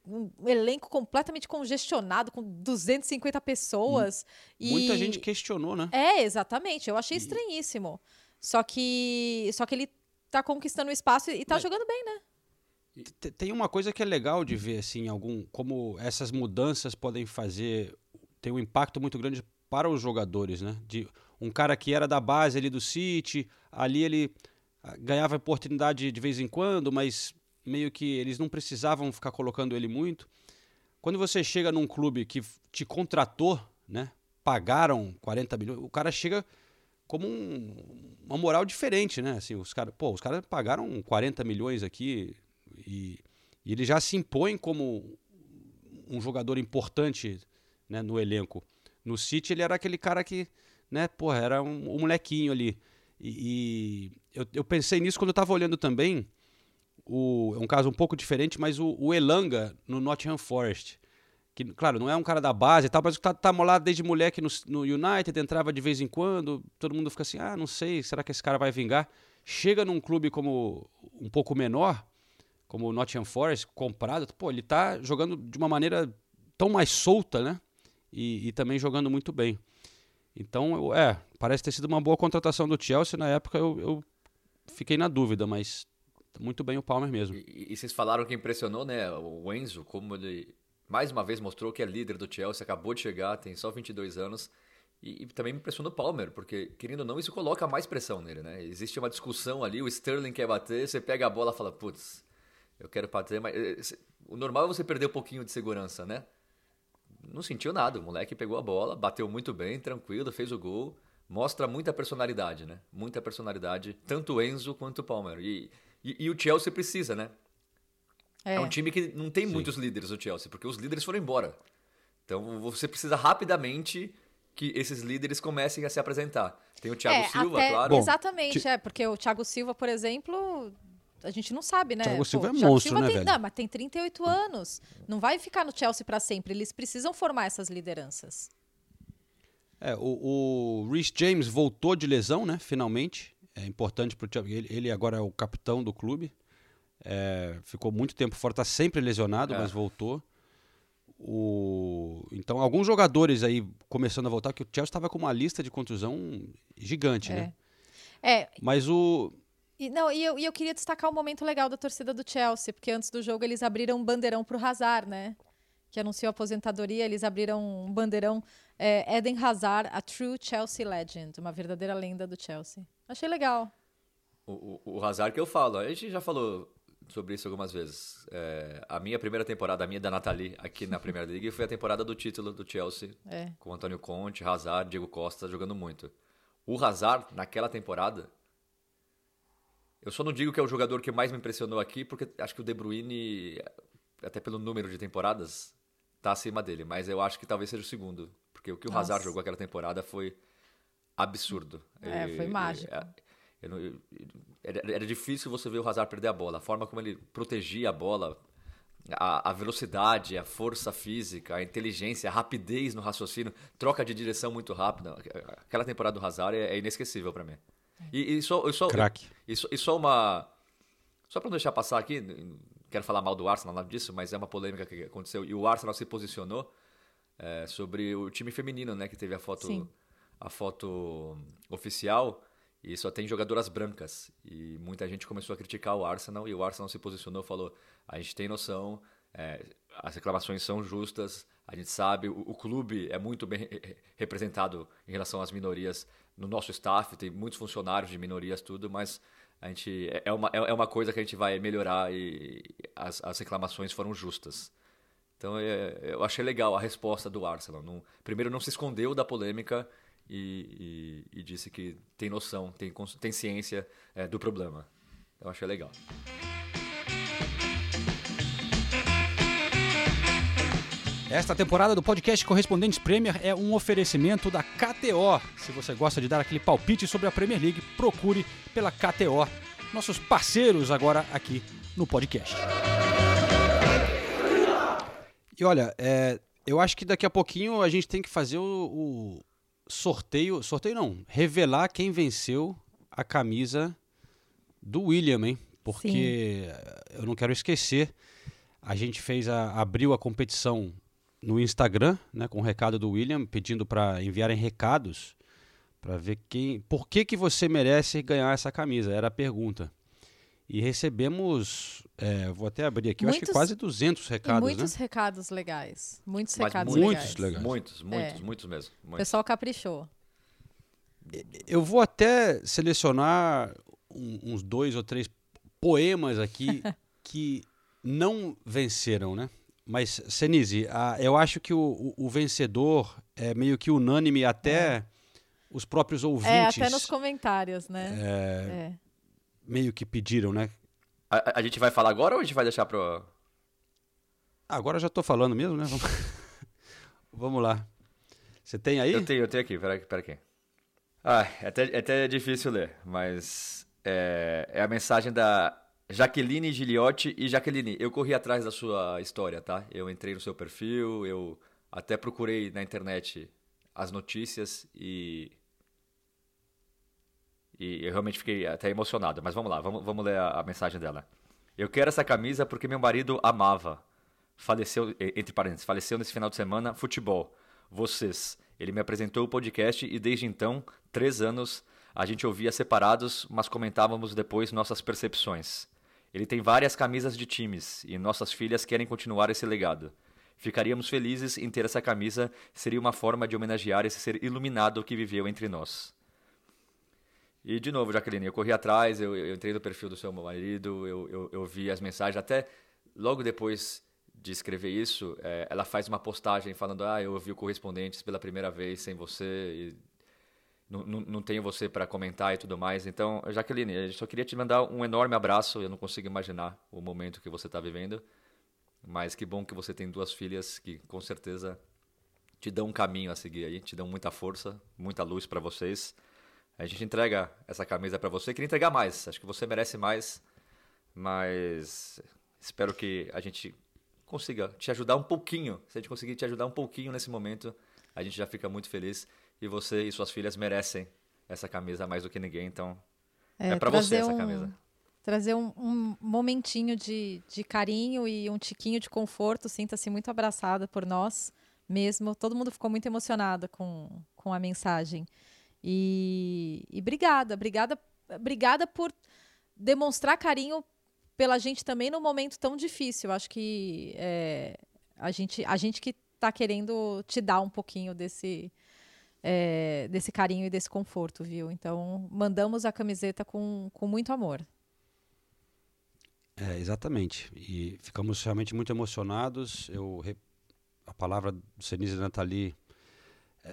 um, um, elenco completamente congestionado, com 250 pessoas. Muita e... gente questionou, né? É, exatamente. Eu achei e... estranhíssimo. Só que, só que ele tá conquistando o espaço e tá Mas... jogando bem, né? Tem uma coisa que é legal de ver, assim, algum como essas mudanças podem fazer, tem um impacto muito grande para os jogadores, né? De um cara que era da base ali do City, ali ele ah, ganhava oportunidade de vez em quando, mas meio que eles não precisavam ficar colocando ele muito. Quando você chega num clube que te contratou, né? Pagaram 40 milhões, o cara chega como um, uma moral diferente, né? Assim, os caras, pô, os caras pagaram 40 milhões aqui e, e ele já se impõe como um jogador importante né, no elenco. No City ele era aquele cara que, né, porra, era um, um molequinho ali. E, e eu, eu, pensei nisso quando eu estava olhando também o, é um caso um pouco diferente, mas o, o Elanga no Nottingham Forest. Que, claro, não é um cara da base e tal, mas tá, tá molado desde moleque no, no United, entrava de vez em quando, todo mundo fica assim, ah, não sei, será que esse cara vai vingar? Chega num clube como um pouco menor, como o Nottingham Forest, comprado, pô, ele tá jogando de uma maneira tão mais solta, né? E, e também jogando muito bem. Então, é, parece ter sido uma boa contratação do Chelsea. Na época eu, eu fiquei na dúvida, mas muito bem o Palmer mesmo. E, e, vocês falaram que impressionou, né? O Enzo, como ele mais uma vez mostrou que é líder do Chelsea, acabou de chegar, tem só 22 anos. E, e também me impressionou o Palmer, porque, querendo ou não, isso coloca mais pressão nele, né? Existe uma discussão ali, o Sterling quer bater, você pega a bola e fala, putz, eu quero bater, mas eh, o normal é você perder um pouquinho de segurança, né? Não sentiu nada, o moleque pegou a bola, bateu muito bem, tranquilo, fez o gol. Mostra muita personalidade, né? Muita personalidade, tanto o Enzo quanto o Palmer. E e, e o Chelsea precisa, né? É. é. um time que não tem Sim. muitos líderes, o Chelsea, porque os líderes foram embora. Então você precisa rapidamente que esses líderes comecem a se apresentar. Tem o Thiago é, Silva, até, claro. Bom, exatamente, é, porque o Thiago Silva, por exemplo, a gente não sabe, né? Thiago Silva Pô, é Thiago monstro, Silva né, tem, velho? Não, mas tem 38 anos. Não vai ficar no Chelsea para sempre. Eles precisam formar essas lideranças. É, o, o Rhys James voltou de lesão, né? Finalmente é importante para o Thiago. Ele, ele, agora é o capitão do clube. É, ficou muito tempo fora, está sempre lesionado, é. mas voltou. O... Então, alguns jogadores aí começando a voltar, que o Chelsea estava com uma lista de contusão gigante, né? é. né? É. Mas o. E, não, e eu, e eu queria destacar um momento legal da torcida do Chelsea, porque antes do jogo eles abriram um bandeirão para o Hazard, né? Que anunciou a aposentadoria, eles abriram um bandeirão é, Eden Hazard, a true Chelsea legend, uma verdadeira lenda do Chelsea. Achei legal. O, o, o Hazard que eu falo, a gente já falou sobre isso algumas vezes. É, a minha primeira temporada, a minha da Nathalie, aqui na Premier League, foi a temporada do título do Chelsea, É. com Antônio Conte, Hazard, Diego Costa jogando muito. O Hazard, naquela temporada, eu só não digo que é o jogador que mais me impressionou aqui, porque acho que o De Bruyne, até pelo número de temporadas, tá acima dele. Mas eu acho que talvez seja o segundo. Porque o que o Nossa. Hazard jogou aquela temporada foi absurdo. É, E- foi mágico. é, eu não- eu- era, era difícil você ver o Hazard perder a bola. A forma como ele protegia a bola, a, a velocidade, a força física, a inteligência, a rapidez no raciocínio, troca de direção muito rápida. Aquela temporada do Hazard é, é inesquecível para mim. E, e só, e só, e só, e só uma. Só para não deixar passar aqui, quero falar mal do Arsenal, nada disso, mas é uma polêmica que aconteceu. E o Arsenal se posicionou é, sobre o time feminino, né? Que teve a foto, Sim. a foto oficial e só tem jogadoras brancas. E muita gente começou a criticar o Arsenal e o Arsenal se posicionou falou: a gente tem noção, é, as reclamações são justas, a gente sabe, o, o clube é muito bem re- re- representado em relação às minorias no nosso staff, tem muitos funcionários de minorias, tudo, mas a gente é- é uma, é é uma coisa que a gente vai melhorar e as, as reclamações foram justas. Então é, eu achei legal a resposta do Arsenal. Não- primeiro, não se escondeu da polêmica e, e- e disse que tem noção, tem, tem ciência é, do problema. Eu achei legal. Esta temporada do podcast Correspondentes Premier é um oferecimento da KTO. Se você gosta de dar aquele palpite sobre a Premier League, procure pela KTO. Nossos parceiros agora aqui no podcast. E olha, é, eu acho que daqui a pouquinho a gente tem que fazer o, o sorteio. Sorteio não, revelar quem venceu a camisa do William, hein? Porque eu não quero esquecer. A gente fez a, abriu a competição no Instagram, né, com o recado do William, pedindo para enviarem recados para ver quem, por que que você merece ganhar essa camisa. Era a pergunta. E recebemos, é, vou até abrir aqui, eu acho que Muitos- quase 200 E recados, muitos né? recados legais. Muitos Mas recados muitos legais. legais. Muitos, muitos, É. muitos mesmo. O muitos. pessoal caprichou. Eu vou até selecionar um- uns dois ou três poemas aqui que não venceram, né? Mas, Senise, a- eu acho que o, o- o vencedor é meio que unânime, até os próprios É, ouvintes até nos comentários, né? É. meio que pediram, né? A, a- gente vai falar agora ou a gente vai deixar pro. Ah, Agora já estou falando mesmo, né? Vamos, Vamos lá. Você tem aí? Eu tenho, eu tenho aqui, pera, pera aqui. Ah, é até, é até difícil ler, mas é, é a mensagem da Jaqueline Giliotti e Jaqueline, eu corri atrás da sua história, tá? Eu entrei no seu perfil, eu até procurei na internet as notícias e. E eu realmente fiquei até emocionado. Mas vamos lá, vamos, vamos ler a, a mensagem dela. Eu quero essa camisa porque meu marido amava. Faleceu, entre parênteses, faleceu nesse final de semana, futebol. Vocês. Ele me apresentou o podcast e desde então, três anos, a gente ouvia separados, mas comentávamos depois nossas percepções. Ele tem várias camisas de times e nossas filhas querem continuar esse legado. Ficaríamos felizes em ter essa camisa, seria uma forma de homenagear esse ser iluminado que viveu entre nós. E de novo, Jaqueline, eu corri atrás, eu, eu entrei no perfil do seu marido, eu, eu, eu vi as mensagens, até logo depois de escrever isso, eh, ela faz uma postagem falando: Ah, eu ouvi o Correspondentes pela primeira vez sem você, não, não, não tenho você para comentar e tudo mais. Então, Jaqueline, eu só queria te mandar um enorme abraço, eu não consigo imaginar o momento que você está vivendo, mas que bom que você tem duas filhas que com certeza te dão um caminho a seguir aí, te dão muita força, muita luz para vocês. A gente entrega essa camisa para você. Queria entregar mais. Acho que você merece mais. Mas espero que a gente consiga te ajudar um pouquinho. Se a gente conseguir te ajudar um pouquinho nesse momento, a gente já fica muito feliz. E você e suas filhas merecem essa camisa mais do que ninguém. Então, é, para você essa um- camisa. Trazer um, um momentinho de, de carinho e um tiquinho de conforto. Sinta-se muito abraçada por nós mesmo. Todo mundo ficou muito emocionado com, com a mensagem. E, e obrigada, obrigada, obrigada por demonstrar carinho pela gente também num momento tão difícil. Acho que é, a gente, a gente que está querendo te dar um pouquinho desse, é, desse carinho e desse conforto, viu? Então, mandamos a camiseta com, com muito amor. É, exatamente. E ficamos realmente muito emocionados. Eu, a palavra do Senise Nathalie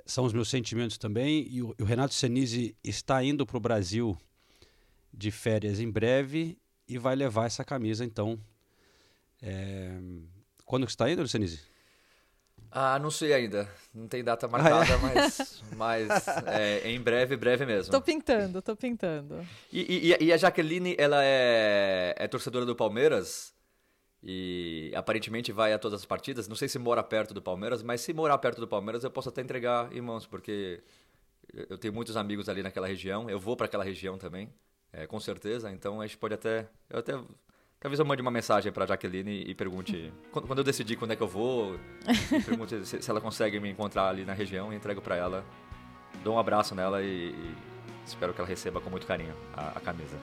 são os meus sentimentos também. E o, o Renato Senise está indo para o Brasil de férias em breve e vai levar essa camisa, então. É, Quando que você está indo, Senise? Ah, não sei ainda. Não tem data Ah, marcada, mas, mas é, em breve, breve mesmo. Tô pintando, tô pintando. E, e- a- e a Jaqueline, ela é, é torcedora do Palmeiras e aparentemente vai a todas as partidas. Não sei se mora perto do Palmeiras, mas se morar perto do Palmeiras eu posso até entregar em mãos, porque eu- eu tenho muitos amigos ali naquela região. Eu vou para aquela região também, é, com certeza. Então a gente pode até, eu até talvez eu mande uma mensagem para Jaqueline e pergunte quando, quando eu decidir quando é que eu vou, pergunte se, se ela consegue me encontrar ali na região e entrego para ela. Dou um abraço nela e, e espero que ela receba com muito carinho a- a camisa.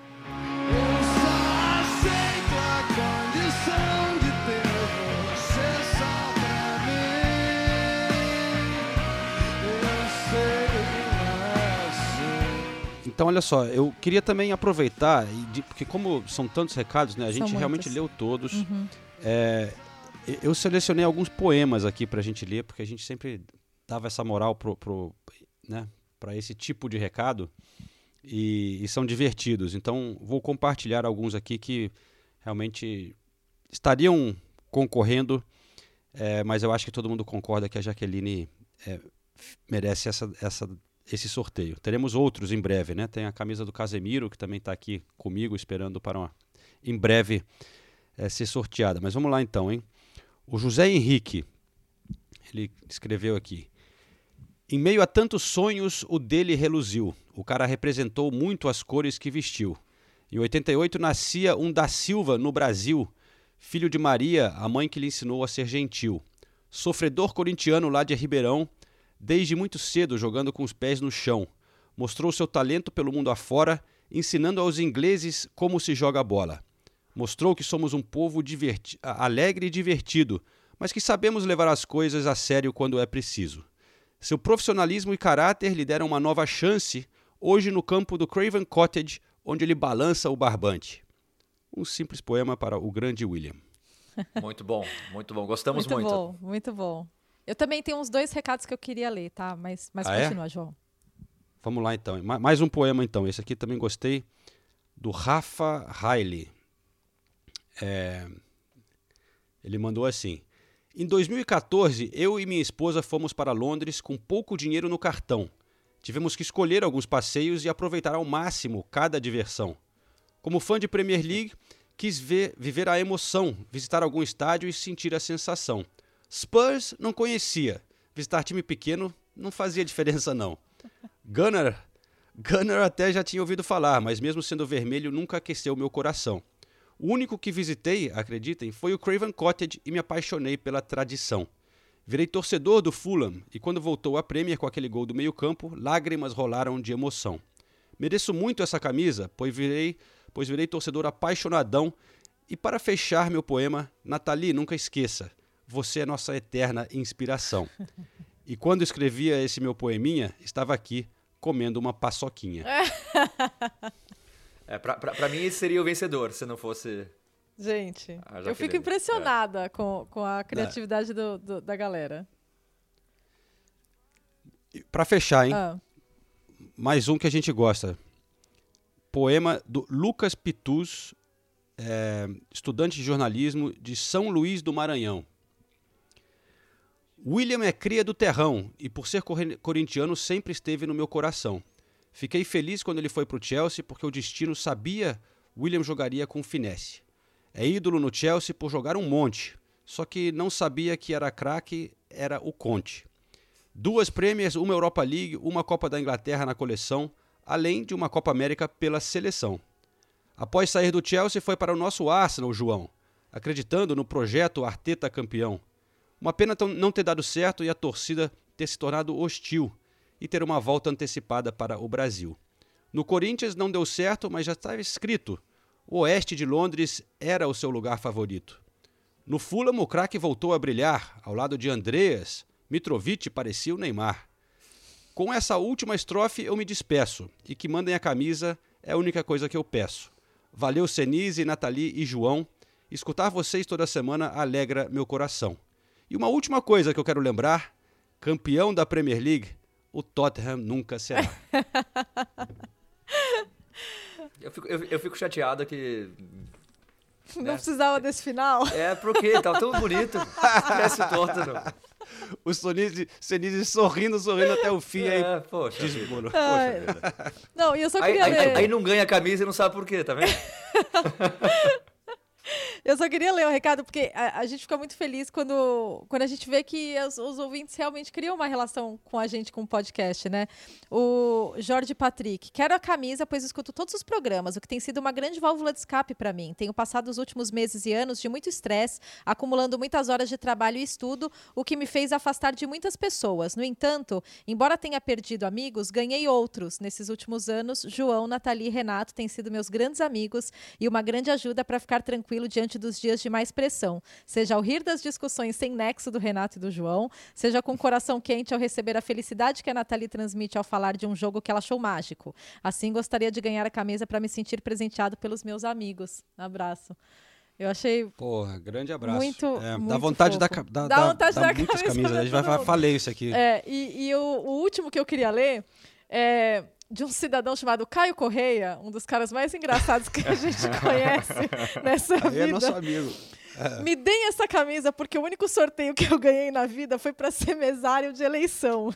Então, olha só, eu queria também aproveitar, porque como são tantos recados, né? A gente realmente leu todos. Uhum. É, eu selecionei alguns poemas aqui pra gente ler, porque a gente sempre dava essa moral pro, pro, né, para esse tipo de recado e, e são divertidos. Então, vou compartilhar alguns aqui que realmente estariam concorrendo, é, mas eu acho que todo mundo concorda que a Jaqueline é, merece essa, essa, esse sorteio. Teremos outros em breve, né? Tem a camisa do Casemiro, que também está aqui comigo, esperando para uma, em breve é, ser sorteada. Mas vamos lá então, hein? O José Henrique, ele escreveu aqui. Em meio a tantos sonhos, o dele reluziu. O cara representou muito as cores que vestiu. Em 88 nascia um da Silva no Brasil, filho de Maria, a mãe que lhe ensinou a ser gentil. Sofredor corintiano lá de Ribeirão, desde muito cedo jogando com os pés no chão. Mostrou seu talento pelo mundo afora, ensinando aos ingleses como se joga a bola. Mostrou que somos um povo alegre e divertido, mas que sabemos levar as coisas a sério quando é preciso. Seu profissionalismo e caráter lhe deram uma nova chance hoje no campo do Craven Cottage, onde ele balança o barbante. Um simples poema para o grande William. Muito bom, muito bom. Gostamos muito, muito. bom, muito bom. Eu também tenho uns dois recados que eu queria ler, tá? Mas, mas Ah, é? continua, João. Vamos lá então. Ma- Mais um poema então. Esse aqui também gostei. Do Rafa Riley. É, Ele mandou assim. Em 2014, eu e minha esposa fomos para Londres com pouco dinheiro no cartão. Tivemos que escolher alguns passeios e aproveitar ao máximo cada diversão. Como fã de Premier League, quis ver, viver a emoção, visitar algum estádio e sentir a sensação. Spurs não conhecia. Visitar time pequeno não fazia diferença não. Gunner, Gunner até já tinha ouvido falar, mas mesmo sendo vermelho nunca aqueceu meu coração. O único que visitei, acreditem, foi o Craven Cottage e me apaixonei pela tradição. Virei torcedor do Fulham e quando voltou à Premier com aquele gol do meio-campo, lágrimas rolaram de emoção. Mereço muito essa camisa, pois virei, pois virei torcedor apaixonadão. E para fechar meu poema, Nathalie, nunca esqueça, você é nossa eterna inspiração. E quando escrevia esse meu poeminha, estava aqui comendo uma paçoquinha. É, pra, pra, pra mim esse seria o vencedor, se não fosse. Gente, A eu fico impressionada com, com a criatividade do- do- da galera. Para fechar, hein? Ah, Mais um que a gente gosta. Poema do Lucas Pituz, é, estudante de jornalismo de São Luís do Maranhão. William é cria do terrão e, por ser corintiano, sempre esteve no meu coração. Fiquei feliz quando ele foi para o Chelsea porque o destino sabia William jogaria com finesse. É ídolo no Chelsea por jogar um monte, só que não sabia que era craque, era o Conte. Duas Premiers, uma Europa League, uma Copa da Inglaterra na coleção, além de uma Copa América pela seleção. Após sair do Chelsea, foi para o nosso Arsenal, João, acreditando no projeto Arteta campeão. Uma pena não ter dado certo e a torcida ter se tornado hostil e ter uma volta antecipada para o Brasil. No Corinthians não deu certo, mas já estava escrito: o oeste de Londres era o seu lugar favorito. No Fulham, o craque voltou a brilhar, ao lado de Andreas. Mitrovic parecia o Neymar. Com essa última estrofe eu me despeço, e que mandem a camisa é a única coisa que eu peço. Valeu, Senise, Nathalie e João. Escutar vocês toda semana alegra meu coração. E uma última coisa que eu quero lembrar: campeão da Premier League, o Tottenham nunca será. Eu fico, eu, eu fico chateado que. Não né? precisava desse final. É, por quê? Tava tão bonito. Esquece o Tottenham. o Senise, Senise sorrindo, sorrindo até o fim. É, aí poxa. vida. desmoronou. Ai. Poxa vida. Não, e eu só Aí, queria aí- ler. aí não ganha a camisa e não sabe por quê, tá vendo? Eu só queria ler o recado, porque a, a gente fica muito feliz quando, quando a gente vê que os, os ouvintes realmente criam uma relação com a gente, com o podcast, né? O Jorge Patrick, quero a camisa, pois escuto todos os programas, o que tem sido uma grande válvula de escape para mim. Tenho passado os últimos meses e anos de muito estresse, acumulando muitas horas de trabalho e estudo, o que me fez afastar de muitas pessoas. No entanto, embora tenha perdido amigos, ganhei outros. Nesses últimos anos, João, Nathalie e Renato têm sido meus grandes amigos e uma grande ajuda para ficar tranquilo diante dos dias de mais pressão. Seja ao rir das discussões sem nexo do Renato e do João, seja com o coração quente ao receber a felicidade que a Nathalie transmite ao falar de um jogo que ela achou mágico. Assim, gostaria de ganhar a camisa para me sentir presenteado pelos meus amigos. Abraço. Eu achei Porra, grande abraço. Muito, É, dá muito vontade de dar, fofo. ca- dá, Dá dá- vontade de dá dar muitas camisa camisas. A gente vai mundo. falei isso aqui. É, e, e o, o último que eu queria ler é de um cidadão chamado Caio Correia, um dos caras mais engraçados que a gente conhece nessa Aí vida. é nosso amigo. Me deem essa camisa porque o único sorteio que eu ganhei na vida foi para ser mesário de eleição.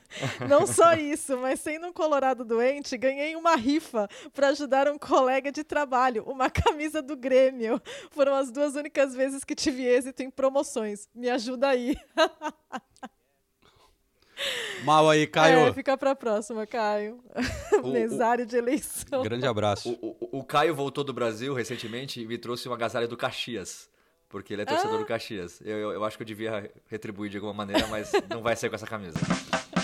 Não só isso, mas sendo um colorado doente, ganhei uma rifa para ajudar um colega de trabalho, uma camisa do Grêmio. Foram as duas únicas vezes que tive êxito em promoções. Me ajuda aí. Mal aí, Caio. É, fica para próxima, Caio. O- mesário de eleição. Grande abraço. O, o- o Caio voltou do Brasil recentemente e me trouxe uma agasalha do Caxias. Porque ele é torcedor Ah. do Caxias. Eu, eu, eu acho que eu devia retribuir de alguma maneira, mas não vai ser com essa camisa.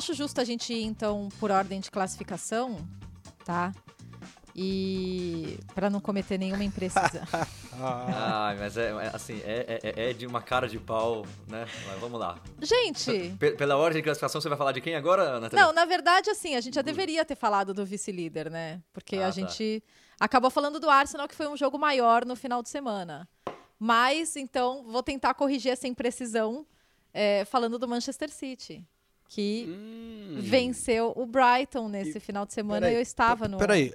acho justo a gente ir, então, por ordem de classificação, tá? E para não cometer nenhuma imprecisão. Ah, mas é é, assim, é, é, é de uma cara de pau, né? Mas vamos lá. gente, Pe- pela ordem de classificação, você vai falar de quem agora, Nathalie? não, na verdade, assim, a gente já deveria ter falado do vice-líder, né? Porque Ah, a tá. gente acabou falando do Arsenal, que foi um jogo maior no final de semana. Mas, então, vou tentar corrigir essa imprecisão é, falando do Manchester City, que Hum. venceu o Brighton nesse final de semana Peraí, e eu estava no. Peraí.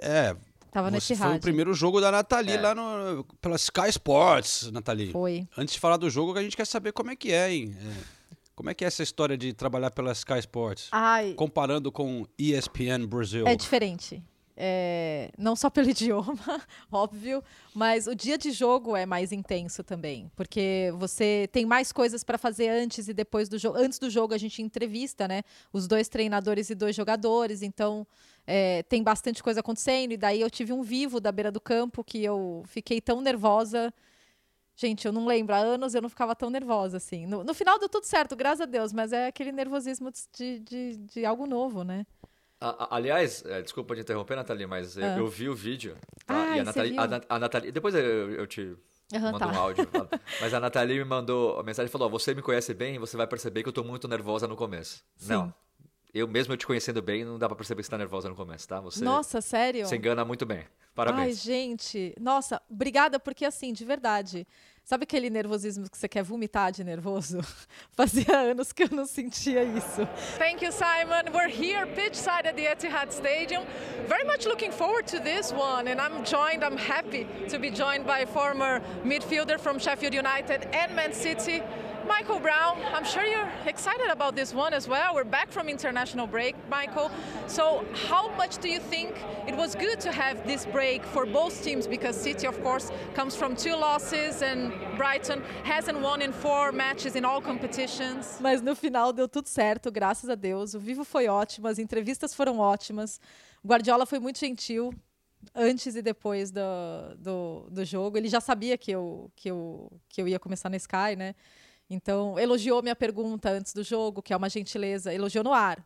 É. Tava você nesse foi o primeiro jogo da Nathalie É. lá no, pela Sky Sports, Nathalie. Foi. Antes de falar do jogo, a gente quer saber como é que é, hein? É, como é que é essa história de trabalhar pela Sky Sports? Ai, Comparando com ESPN Brasil. É diferente. É, não só pelo idioma, óbvio, mas o dia de jogo é mais intenso também, porque você tem mais coisas para fazer antes e depois do jogo. Antes do jogo a gente entrevista, né? Os dois treinadores e dois jogadores, então é, tem bastante coisa acontecendo. E daí eu tive um vivo da beira do campo que eu fiquei tão nervosa. Gente, eu não lembro, há anos eu não ficava tão nervosa assim. No, no final deu tudo certo, graças a Deus, mas é aquele nervosismo de, de, de algo novo, né? A- a- aliás, é, desculpa te interromper, Nathalie, mas eu, Ah. eu vi o vídeo. Ah, e a Nathalie, viu? a, a Nathalie- Depois eu, eu te Aham, mando tá. um áudio. Mas a Nathalie me mandou a mensagem e falou: ó, você me conhece bem e você vai perceber que eu tô muito nervosa no começo. Não. Eu mesmo eu te conhecendo bem, não dá pra perceber que você tá nervosa no começo, tá? Você, Nossa, sério? você engana muito bem. Ai, Parabéns. gente. Nossa, obrigada, porque assim, de verdade. Sabe aquele nervosismo que você quer vomitar de nervoso? Fazia anos que eu não sentia isso. Thank you, Simon. We're here pitchside at the Etihad Stadium. Very much looking forward to this one. And I'm joined, I'm happy to be joined by former midfielder from Sheffield United and Man City, Michael Brown. I'm sure you're excited about this one as well. We're back from international break, Michael. So, how much do you think it was good to have this break for both teams? Because City, of course, comes from two losses and Brighton hasn't won in four matches in all competitions. Mas no final deu tudo certo, graças a Deus. O vivo foi ótimo, as entrevistas foram ótimas. O Guardiola foi muito gentil antes e depois do, do, do jogo. Ele já sabia que eu, que, eu, que eu ia começar na Sky, né? Então, elogiou minha pergunta antes do jogo, que é uma gentileza. Elogiou no ar.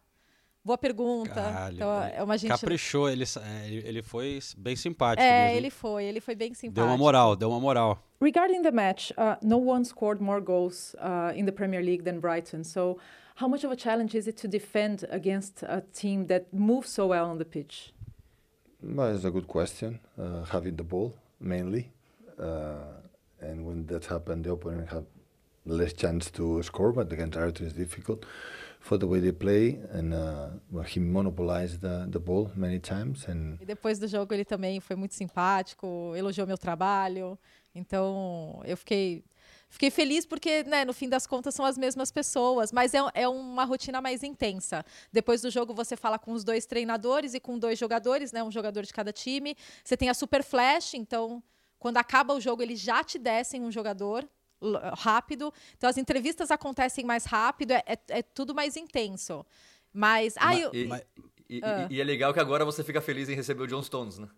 Boa pergunta. Caralho, então, ele é uma gente. Caprichou, é, ele, ele foi bem simpático. É, mesmo. ele foi, ele foi bem simpático. Deu uma moral, deu uma moral. Regarding the match, uh, no one scored more goals uh, in the Premier League than Brighton. So, how much of a challenge is it to defend against a team that moves so well on the pitch? Well, it's a good question. Uh, having the ball mainly, uh, and when that happened, the opponent have less chance to score. But against Everton, it's difficult for the way they play, and uh, well, he monopolized the, the ball many times. And E depois do jogo ele também foi muito simpático, elogiou meu trabalho. Então eu fiquei, fiquei feliz porque, né, no fim das contas são as mesmas pessoas, mas é, é uma rotina mais intensa. Depois do jogo você fala com os dois treinadores e com dois jogadores, né, um jogador de cada time. Você tem a Super Flash, então quando acaba o jogo eles já te descem um jogador rápido. Então as entrevistas acontecem mais rápido, é, é- é tudo mais intenso. Mas, ah, eu- E, e- e- e é legal que agora você fica feliz em receber o John Stones, né?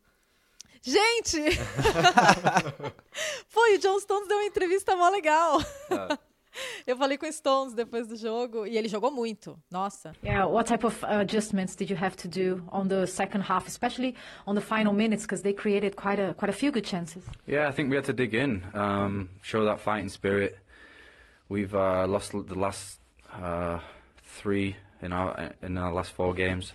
Gente! Foi, o John Stones deu uma entrevista mó legal. Eu falei com o Stones depois do jogo e ele jogou muito. Nossa. Yeah, what type of adjustments did you have to do on the second half, especially on the final minutes, because they created quite a quite a few good chances? Yeah, I think we had to dig in, um, show that fighting spirit. We've uh, lost the last uh, three in our in our last four games,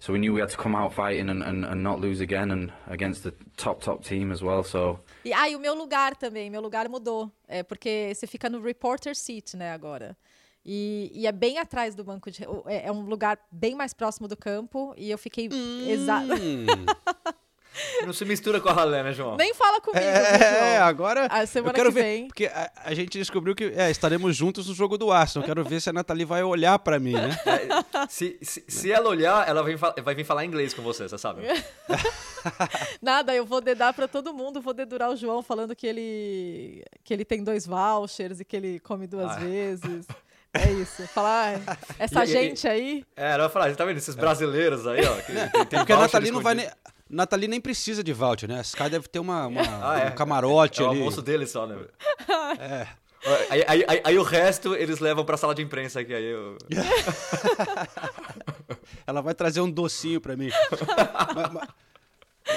so we knew we had to come out fighting and, and, and not lose again, and against the top top team as well. So E, ah, e o meu lugar também, meu lugar mudou. É porque você fica no reporter seat, né, agora. E, e é bem atrás do banco de. É, é um lugar bem mais próximo do campo. E eu fiquei. Exato. Não se mistura com a ralé, né, João? Nem fala comigo. É, João? agora A eu semana quero que ver, vem. porque a, a gente descobriu que é, estaremos juntos no jogo do Arsenal. Quero ver se a Nathalie vai olhar pra mim, né? É, se, se, se ela olhar, ela vai, vai vir falar inglês com você, você sabe? Nada, eu vou dedar pra todo mundo, vou dedurar o João falando que ele que ele tem dois vouchers e que ele come duas Ah. vezes. É isso. Falar, "Ah, essa E- e- gente aí. É, ela vai falar, você tá vendo esses brasileiros aí, ó? Que, tem, tem Porque a Nathalie não vai nem. Nathalie nem precisa de voucher, né? A Sky deve ter uma, uma- Ah, é. um camarote É o ali. almoço dele só, né? É. Aí, aí, aí, aí o resto eles levam pra sala de imprensa aqui. Aí eu... Ela vai trazer um docinho pra mim. mas, mas-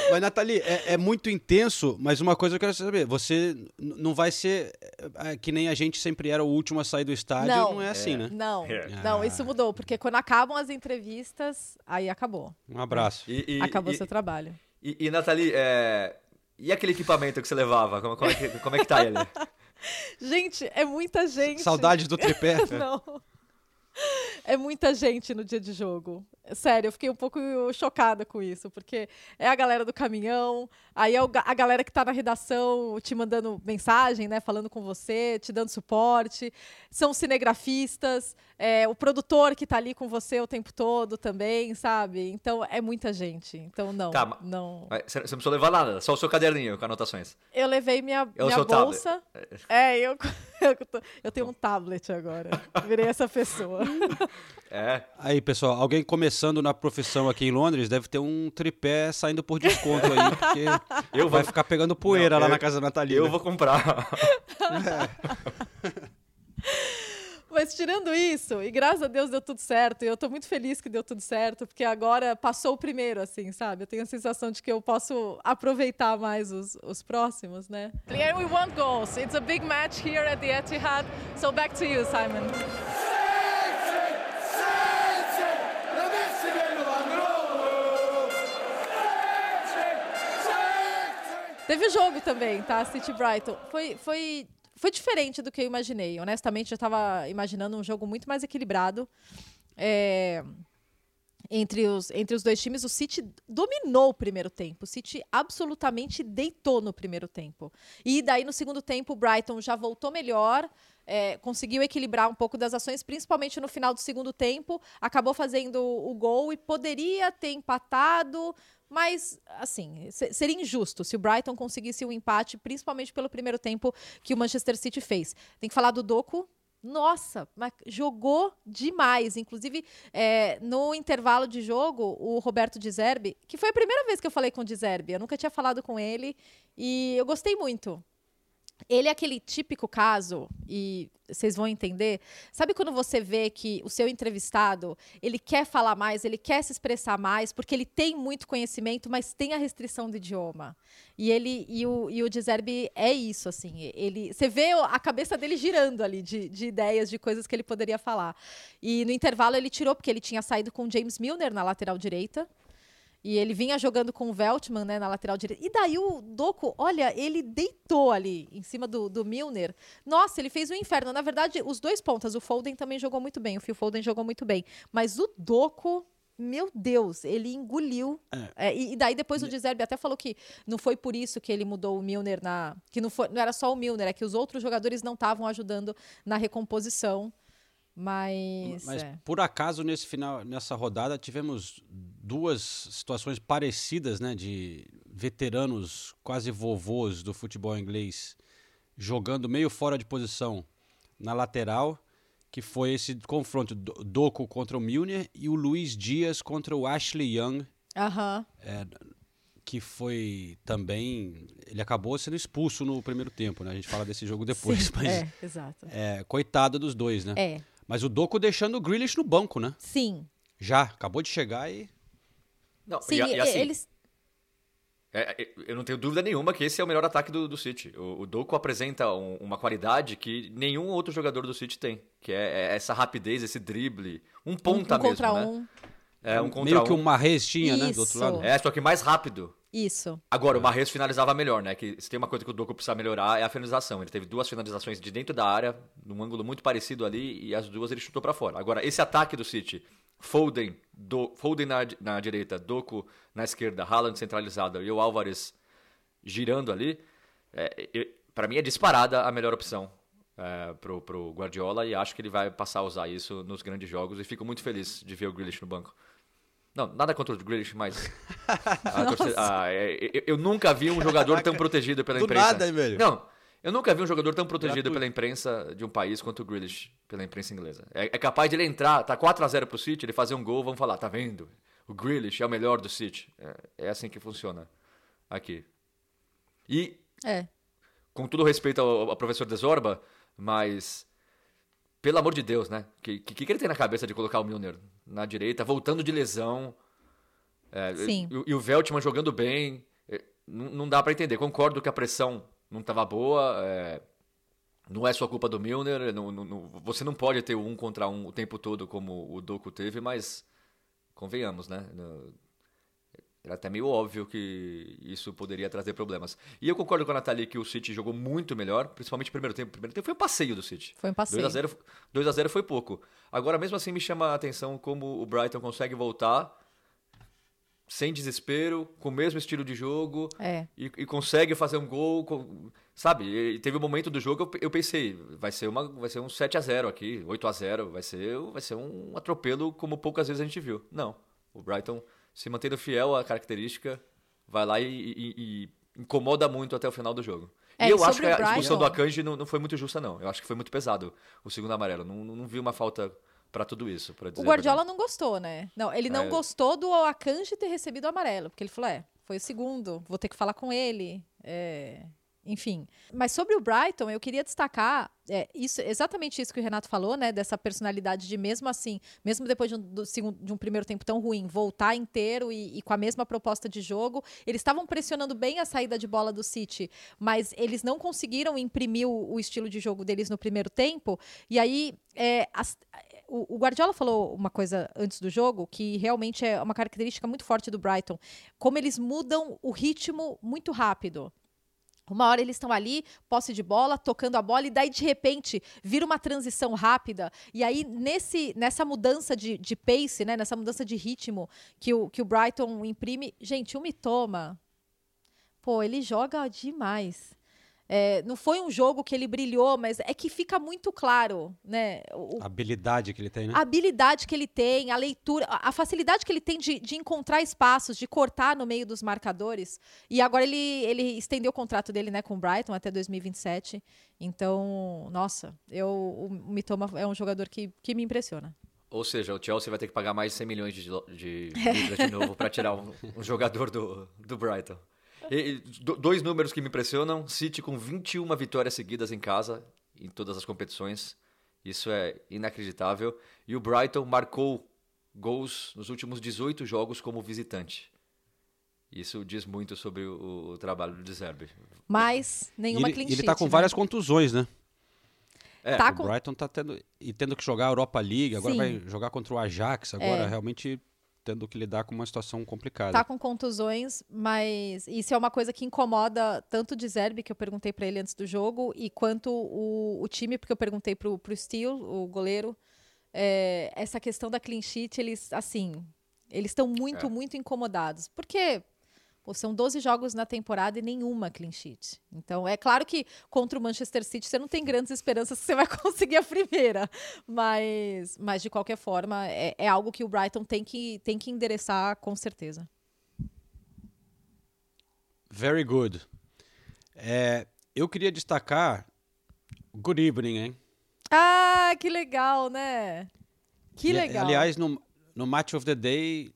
mas, Nathalie, é, é muito intenso, mas uma coisa eu quero saber: você não vai ser é, que nem a gente sempre era o último a sair do estádio, não, é assim, né? Não, É. não, isso mudou, porque quando acabam as entrevistas, aí acabou. Um abraço. E, e- acabou e, seu trabalho. E, e Nathalie, é... e aquele equipamento que você levava? Como, como é, que, como é que tá ele? Gente, é muita gente. Saudades do tripé. Não. É muita gente no dia de jogo. Sério, eu fiquei um pouco chocada com isso, porque é a galera do caminhão, aí é a galera que tá na redação te mandando mensagem, né? Falando com você, te dando suporte. São cinegrafistas, é, o produtor que tá ali com você o tempo todo também, sabe? Então é muita gente. Então não, Tá, não. Você não precisou levar nada, só o seu caderninho com anotações. Eu levei minha, É o minha seu tablet. bolsa. É, eu, eu, eu tenho um tablet agora. Virei essa pessoa. É. Aí, pessoal, alguém começando na profissão aqui em Londres deve ter um tripé saindo por desconto aí, porque Eu vai vou- ficar pegando poeira Não, lá eu- na casa da Nathalie. Eu vou comprar. Mas tirando isso, e graças a Deus deu tudo certo, e eu tô muito feliz que deu tudo certo, porque agora passou o primeiro, assim, sabe? Eu tenho a sensação de que eu posso aproveitar mais os, os próximos, né? And we want goals. It's a big match here at the Etihad. So back to you, Simon. Teve jogo também, tá? City Brighton. Foi, foi, foi diferente do que eu imaginei. Honestamente, eu estava imaginando um jogo muito mais equilibrado. É, entre, os, entre os dois times, o City dominou o primeiro tempo. O City absolutamente deitou no primeiro tempo. E daí, no segundo tempo, o Brighton já voltou melhor. é, conseguiu equilibrar um pouco das ações, principalmente no final do segundo tempo. Acabou fazendo o gol e poderia ter empatado, mas, assim, se- seria injusto se o Brighton conseguisse um empate, principalmente pelo primeiro tempo que o Manchester City fez. Tem que falar do Doku. Nossa, mas jogou demais. Inclusive, é, no intervalo de jogo, o Roberto Di Zerbi, que foi a primeira vez que eu falei com o Di Zerbi, eu nunca tinha falado com ele, e eu gostei muito. Ele é aquele típico caso, e vocês vão entender. Sabe quando você vê que o seu entrevistado ele quer falar mais, ele quer se expressar mais, porque ele tem muito conhecimento, mas tem a restrição do idioma. E ele e o, e o Deserbe é isso, assim. Ele, você vê a cabeça dele girando ali de, de ideias, de coisas que ele poderia falar. E no intervalo ele tirou, porque ele tinha saído com James Milner na lateral direita. E ele vinha jogando com o Veltman, né, na lateral direita. E daí o Doku, olha, ele deitou ali em cima do, do Milner. Nossa, ele fez um inferno. Na verdade, os dois pontas, o Foden também jogou muito bem, o Phil Foden jogou muito bem. Mas o Doku, meu Deus, ele engoliu. É. É, e, daí depois o Deserbe até falou que não foi por isso que ele mudou o Milner na. Que não, foi, não era só o Milner, é que os outros jogadores não estavam ajudando na recomposição. Mas, Mas é. por acaso nesse final, nessa rodada tivemos duas situações parecidas, né, de veteranos quase vovôs do futebol inglês jogando meio fora de posição na lateral, que foi esse confronto do Doku contra o Milner e o Luiz Dias contra o Ashley Young. Aham. É, que foi também. Ele acabou sendo expulso no primeiro tempo, né? A gente fala desse jogo depois. Sim, mas, é, exato. É, coitado dos dois, né? É. Mas o Doku deixando o Grealish no banco, né? Sim. Já, acabou de chegar e. Não, Sim, e, e assim, eles. é, é, eu não tenho dúvida nenhuma que esse é o melhor ataque do, do City. O, o Doku apresenta um- uma qualidade que nenhum outro jogador do City tem, que é, é essa rapidez, esse drible, um ponta um contra mesmo, né? um. É um contra Meio que um. o Marrez tinha, né? Do outro lado. É, só que mais rápido. Isso. Agora, o Marrez finalizava melhor, né? Que se tem uma coisa que o Doku precisa melhorar é a finalização. Ele teve duas finalizações de dentro da área, num ângulo muito parecido ali, e as duas ele chutou pra fora. Agora, esse ataque do City, Foden, do, Foden na, na direita, Doku na esquerda, Haaland centralizado e o Álvares girando ali, é, é, para mim é disparada a melhor opção é, pro, pro Guardiola e acho que ele vai passar a usar isso nos grandes jogos e fico muito feliz de ver o Grealish no banco. Não, nada contra o Grealish, mas. a torcida- ah, é, eu, eu nunca vi um jogador tão protegido pela Do imprensa. nada, hein, velho? Não, eu nunca vi um jogador tão protegido Gratuito. pela imprensa de um país quanto o Grealish pela imprensa inglesa. É, é capaz de ele entrar, tá 4x0 pro City, ele fazer um gol, vamos falar, tá vendo? O Grealish é o melhor do City. É, é assim que funciona aqui. E É. com todo respeito ao, ao professor Desorba, mas pelo amor de Deus, né? O que, que, que ele tem na cabeça de colocar o Milner na direita, voltando de lesão? É, Sim. E, e o Veltman jogando bem. é, Não, não dá pra entender. Concordo que a pressão não tava boa. é, não é só culpa do Milner. não- não- você não pode ter um contra um o tempo todo como o Doku teve, mas convenhamos, né? No- era até meio óbvio que isso poderia trazer problemas. E eu concordo com a Nathalie que o City jogou muito melhor, principalmente no primeiro tempo. O primeiro tempo foi um passeio do City. Foi um passeio. 2x0 2 a 0 foi pouco. Agora, mesmo assim, me chama a atenção como o Brighton consegue voltar sem desespero, com o mesmo estilo de jogo É. e, e consegue fazer um gol. com- sabe, e teve um momento do jogo eu, eu pensei, vai ser, uma, vai ser um 7 a 0 aqui, 8 a 0 vai ser, vai ser um atropelo como poucas vezes a gente viu. Não. O Brighton se mantendo fiel à característica, vai lá e, e- e incomoda muito até o final do jogo. É, e eu acho que a expulsão do Akanji não, não foi muito justa, não. Eu acho que foi muito pesado o segundo amarelo. Não, não, não vi uma falta pra tudo isso. Pra dizer O Guardiola não gostou, né? Não, ele não É. gostou do Akanji ter recebido o amarelo, porque ele falou, é, foi o segundo, vou ter que falar com ele. é, Enfim. Mas sobre o Brighton, eu queria destacar é, isso, exatamente isso que o Renato falou, né? Dessa personalidade de mesmo assim, mesmo depois de um, do de um primeiro tempo tão ruim, voltar inteiro e, e com a mesma proposta de jogo. Eles estavam pressionando bem a saída de bola do City, mas eles não conseguiram imprimir o, o estilo de jogo deles no primeiro tempo. E aí, é, as- o, o Guardiola falou uma coisa antes do jogo que realmente é uma característica muito forte do Brighton, como eles mudam o ritmo muito rápido. Uma hora eles estão ali, posse de bola, tocando a bola, e daí de repente vira uma transição rápida. E aí, nesse, nessa mudança de, de pace, né, nessa mudança de ritmo que o, que o Brighton imprime, gente, o Mitoma, pô, ele joga demais. É, não foi um jogo que ele brilhou, mas é que fica muito claro, né? o- A habilidade que ele tem, né? a habilidade que ele tem, a leitura, a facilidade que ele tem de, de encontrar espaços, de cortar no meio dos marcadores. E agora ele, ele estendeu o contrato dele né, com o Brighton até 2027. Então, nossa, eu, o Mitoma é um jogador que, que me impressiona. Ou seja, o Chelsea vai ter que pagar mais 100 milhões de, de libras de novo pra tirar um, um jogador do, do Brighton. E- do- dois números que me impressionam: City com 21 vitórias seguidas em casa, em todas as competições. Isso é inacreditável. E o Brighton marcou gols nos últimos 18 jogos como visitante. Isso diz muito sobre o, o trabalho do De Zerbi. Mas nenhuma ele, e ele sheet, tá com né? várias contusões, né? É, Tá o com- Brighton tá tendo e tendo que jogar a Europa League, agora Sim. vai jogar contra o Ajax, agora É. realmente tendo que lidar com uma situação complicada. Tá com contusões, mas isso é uma coisa que incomoda tanto de Zerbi, que eu perguntei pra ele antes do jogo, e quanto o, o time, porque eu perguntei pro, pro Steel, o goleiro, é, essa questão da clean sheet, eles, assim, eles estão muito, É. muito incomodados. Porque pô, são 12 jogos na temporada e nenhuma clean sheet. Então, é claro que contra o Manchester City você não tem grandes esperanças que você vai conseguir a primeira. Mas, mas de qualquer forma, é, é algo que o Brighton tem que, tem que endereçar com certeza. Very good. É, eu queria destacar Good evening, hein? Ah, que legal, né? Que legal. Aliás, no, no Match of the Day,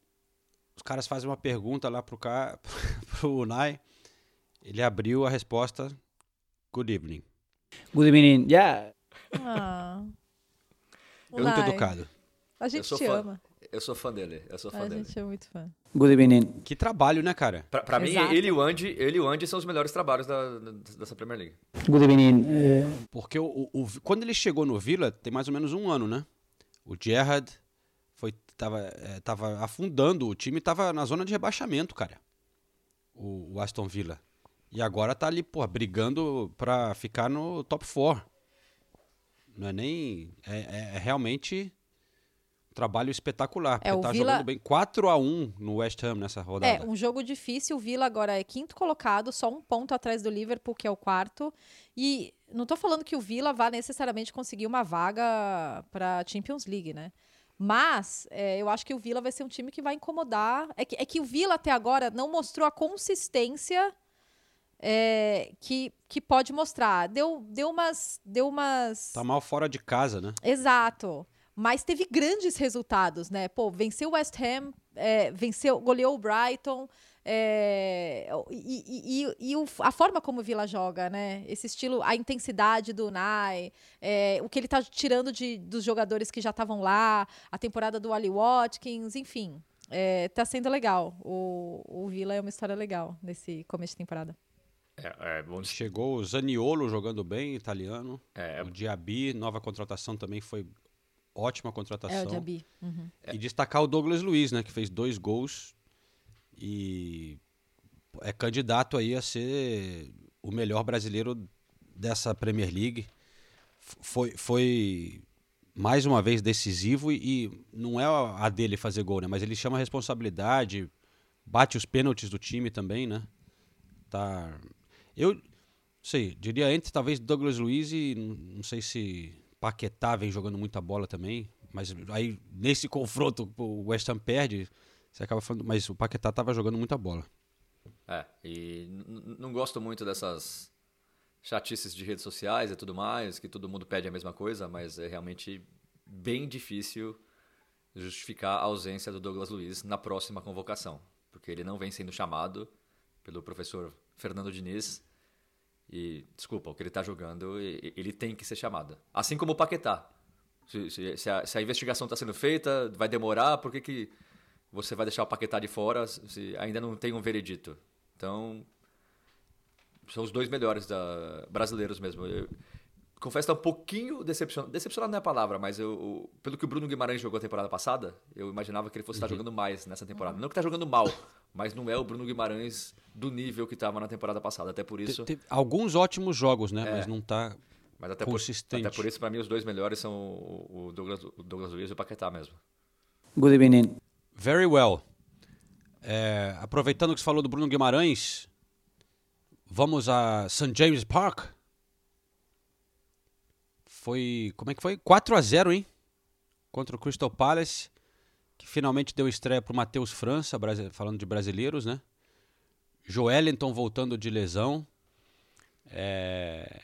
os caras fazem uma pergunta lá pro, ca... pro Unai. Ele abriu a resposta Good evening. Good evening. Yeah. Ah. Muito Unai, educado. A Eu gente te fã. ama. Eu sou fã dele. Eu sou fã A dele. gente é muito fã. Good evening. Que trabalho, né, cara? Pra, pra mim, ele e o Andy, ele e o Andy são os melhores trabalhos da, da- dessa Premier League. Good evening. Uh, Porque o, o- o- quando ele chegou no Villa, tem mais ou menos um ano, né? O Gerrard tava, é, tava afundando, o time tava na zona de rebaixamento, cara. O, o Aston Villa. E agora tá ali, pô, brigando pra ficar no top 4. Não é nem. É, é- é realmente um trabalho espetacular. É, tá Villa- jogando bem 4x1 no West Ham nessa rodada. É, um jogo difícil. O Villa agora é quinto colocado, só um ponto atrás do Liverpool, que é o quarto. E não tô falando que o Villa vá necessariamente conseguir uma vaga para Champions League, né? Mas é, eu acho que o Villa vai ser um time que vai incomodar. É que, é que o Villa até agora não mostrou a consistência é, que, que pode mostrar. Deu, deu umas. Deu umas. Tá mal fora de casa, né? Exato. Mas teve grandes resultados, né? Pô, venceu o West Ham, é, venceu, goleou o Brighton. É, e e- e- o- a forma como o Vila joga, né? Esse estilo, a intensidade do Unai, é, o que ele tá tirando de, dos jogadores que já estavam lá, a temporada do Ali Watkins, enfim. É, tá sendo legal. O, o Vila é uma história legal nesse começo de temporada. É, é Chegou o Zaniolo jogando bem, italiano. É, O Diaby, nova contratação também foi ótima contratação. É o Diaby. Uhum. E destacar o Douglas Luiz, né, que fez dois gols e é candidato aí a ser o melhor brasileiro dessa Premier League. Foi, foi mais uma vez decisivo e, e não é a dele fazer gol, né, mas ele chama a responsabilidade, bate os pênaltis do time também, né? Tá. Eu sei, diria entre talvez Douglas Luiz e não sei se Paquetá vem jogando muita bola também, mas aí nesse confronto o West Ham perde, você acaba falando, mas o Paquetá tava jogando muita bola. É, e não gosto muito dessas chatices de redes sociais e tudo mais, que todo mundo pede a mesma coisa, mas é realmente bem difícil justificar a ausência do Douglas Luiz na próxima convocação, porque ele não vem sendo chamado pelo professor Fernando Diniz. E, desculpa, o que ele está jogando, ele tem que ser chamado. Assim como o Paquetá. Se, se- se a, se a investigação está sendo feita, vai demorar, por que, que você vai deixar o Paquetá de fora se ainda não tem um veredito? Então, são os dois melhores da, brasileiros mesmo. Eu, confesso que tá um pouquinho decepcionado. Decepcionado não é a palavra, mas eu, pelo que o Bruno Guimarães jogou a temporada passada, eu imaginava que ele fosse estar jogando mais nessa temporada. Não que tá jogando mal, mas não é o Bruno Guimarães do nível que estava na temporada passada. Até por isso. Te- teve alguns ótimos jogos, né, É. mas não tá Mas até por, consistente. até por isso, para mim, os dois melhores são o Douglas, o Douglas Luiz e o Paquetá mesmo. good evening. Very well. É, aproveitando que você falou do Bruno Guimarães, vamos a St. James Park. Foi, como é que foi? 4 a 0 hein? Contra o Crystal Palace, que finalmente deu estreia pro Matheus França, falando de brasileiros, né? Joelinton voltando de lesão. É,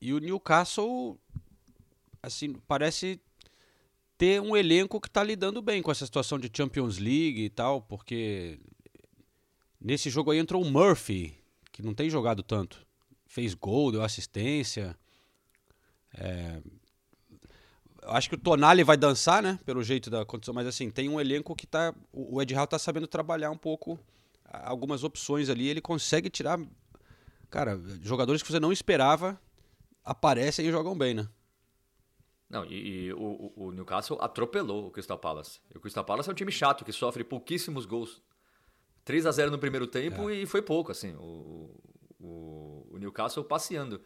E o Newcastle, assim, parece ter um elenco que está lidando bem com essa situação de Champions League e tal, porque Nesse jogo aí entrou o Murphy, que não tem jogado tanto. Fez gol, deu assistência. É, acho que o Tonali vai dançar, né? Pelo jeito da condição, mas assim, tem um elenco que tá. O Ed Howe tá sabendo trabalhar um pouco algumas opções ali. Ele consegue tirar. Cara, jogadores que você não esperava aparecem e jogam bem, né? Não, e, e o, o, Newcastle atropelou o Crystal Palace. O Crystal Palace é um time chato que sofre pouquíssimos gols. 3 a 0 no primeiro tempo é. e foi pouco, assim. O, o, o, Newcastle passeando.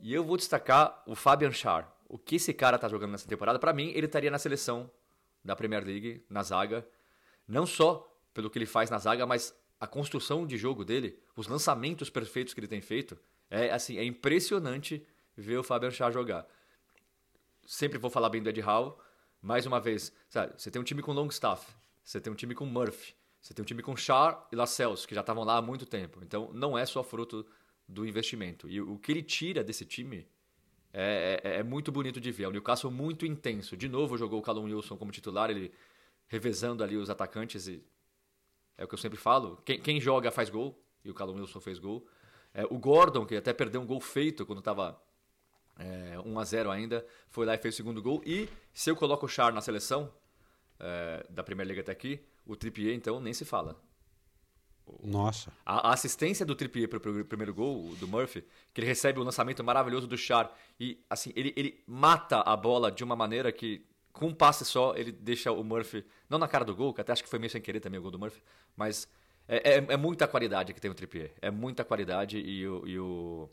E eu vou destacar o Fabian Schär. O que esse cara tá jogando nessa temporada, para mim, ele estaria na seleção da Premier League, na zaga. Não só pelo que ele faz na zaga, mas a construção de jogo dele, os lançamentos perfeitos que ele tem feito, é assim, é impressionante ver o Fabian Schär jogar. Sempre vou falar bem do Ed Howe. Mais uma vez, sabe, você tem um time com Longstaff, você tem um time com Murphy, você tem um time com Char e Lascelles, que já estavam lá há muito tempo. Então, não é só fruto do investimento. E o que ele tira desse time é, é, é, muito bonito de ver. É um Newcastle muito intenso. De novo jogou o Callum Wilson como titular, ele revezando ali os atacantes. E é o que eu sempre falo. Quem, quem joga faz gol, e o Callum Wilson fez gol. É, o Gordon, que até perdeu um gol feito quando estava é, 1 a 0 ainda, foi lá e fez o segundo gol. E se eu coloco o Char na seleção é, da Primeira Liga até aqui, o Trippier então nem se fala. Nossa. A, a assistência do Trippier para o primeiro gol, do Murphy, que ele recebe o lançamento maravilhoso do Char e assim, ele, ele mata a bola de uma maneira que com um passe só ele deixa o Murphy, não na cara do gol, que até acho que foi meio sem querer também o gol do Murphy, mas é, é, é muita qualidade que tem o Trippier. É muita qualidade e o, e o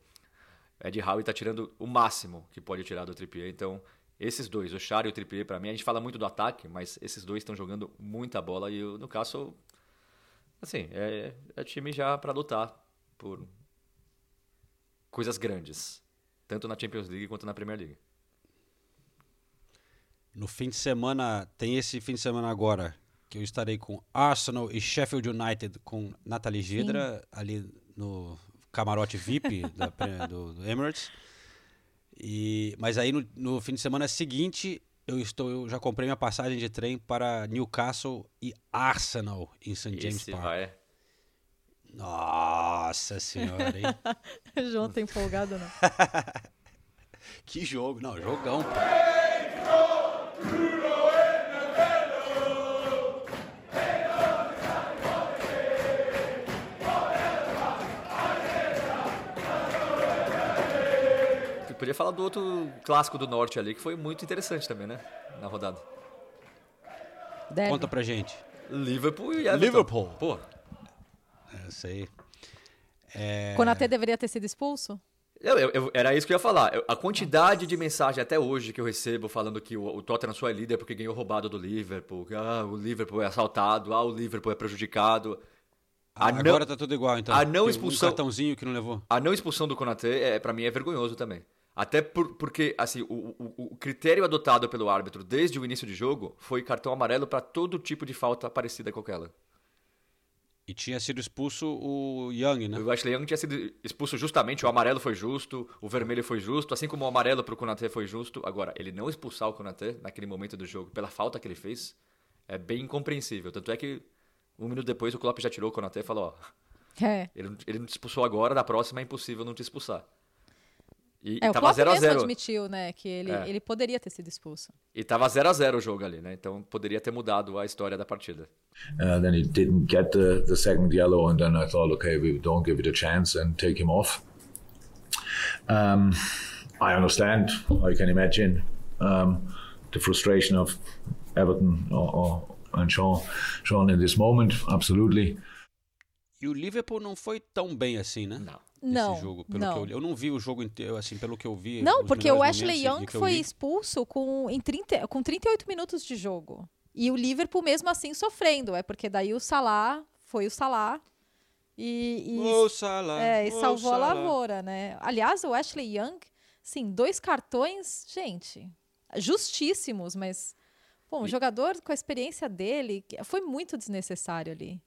Ed Howe está tirando o máximo que pode tirar do Trippier. Então, esses dois, o Char e o Trippier, para mim, a gente fala muito do ataque, mas esses dois estão jogando muita bola e no caso Assim, é, é time já para lutar por coisas grandes, tanto na Champions League quanto na Premier League. No fim de semana, tem esse fim de semana agora, que eu estarei com Arsenal e Sheffield United com Nathalie Gidra, Sim. ali no camarote VIP da, do, do, Emirates. E, mas aí no, no fim de semana seguinte eu estou, eu já comprei minha passagem de trem para Newcastle e Arsenal em St. James Park. Vai. Nossa senhora, hein? João tá empolgado, não? que jogo, não, jogão. Pô. Podia falar do outro clássico do norte ali, que foi muito interessante também, né? Na rodada. Deve. Conta pra gente. Liverpool e Everton. Liverpool. Pô. É, eu sei. É... Deveria ter sido expulso? Eu, eu, eu, era isso que eu ia falar. a quantidade de mensagem até hoje que eu recebo falando que o, o Tottenham só é líder porque ganhou roubado do Liverpool. Ah, o Liverpool é assaltado. Ah, o Liverpool é prejudicado. A Agora não, tá tudo igual, então. A não expulsão. Um cartãozinho que não levou. A não expulsão do Konaté, é, para mim, é vergonhoso também. Até por, porque assim, o, o, o, critério adotado pelo árbitro desde o início do jogo foi cartão amarelo para todo tipo de falta parecida com aquela. E tinha sido expulso o Young, né? O Ashley Young tinha sido expulso justamente, o amarelo foi justo, o vermelho foi justo, assim como o amarelo para o Konaté foi justo. Agora, ele não expulsar o Konaté naquele momento do jogo pela falta que ele fez é bem incompreensível. Tanto é que um minuto depois o Klopp já tirou o Konaté e falou, ó, é. ele, ele não te expulsou agora, da próxima é impossível não te expulsar. E, é, e tava 0 a 0 admitiu, né, que ele, é. ele poderia ter sido expulso. E tava 0 a 0 o jogo ali, né? Então poderia ter mudado a história da partida. Uh, then he didn't get the, the second yellow and then I thought, okay, we don't give it a chance and take him off. Um, I understand, I can imagine um, the frustration of Everton or, or, and Sean, Sean in this moment, absolutely. E o Liverpool não foi tão bem assim, né? Não não, jogo, pelo não. que eu, eu não vi o jogo inteiro, assim, pelo que eu vi. Não, porque o Ashley Young foi expulso com, em 30, com 38 minutos de jogo. E o Liverpool mesmo assim sofrendo, é porque daí o Salah foi o Salah e, e, Salah, é, e salvou Salah. a lavoura, né? Aliás, o Ashley Young, sim, dois cartões, gente, justíssimos, mas bom, um jogador com a experiência dele foi muito desnecessário ali.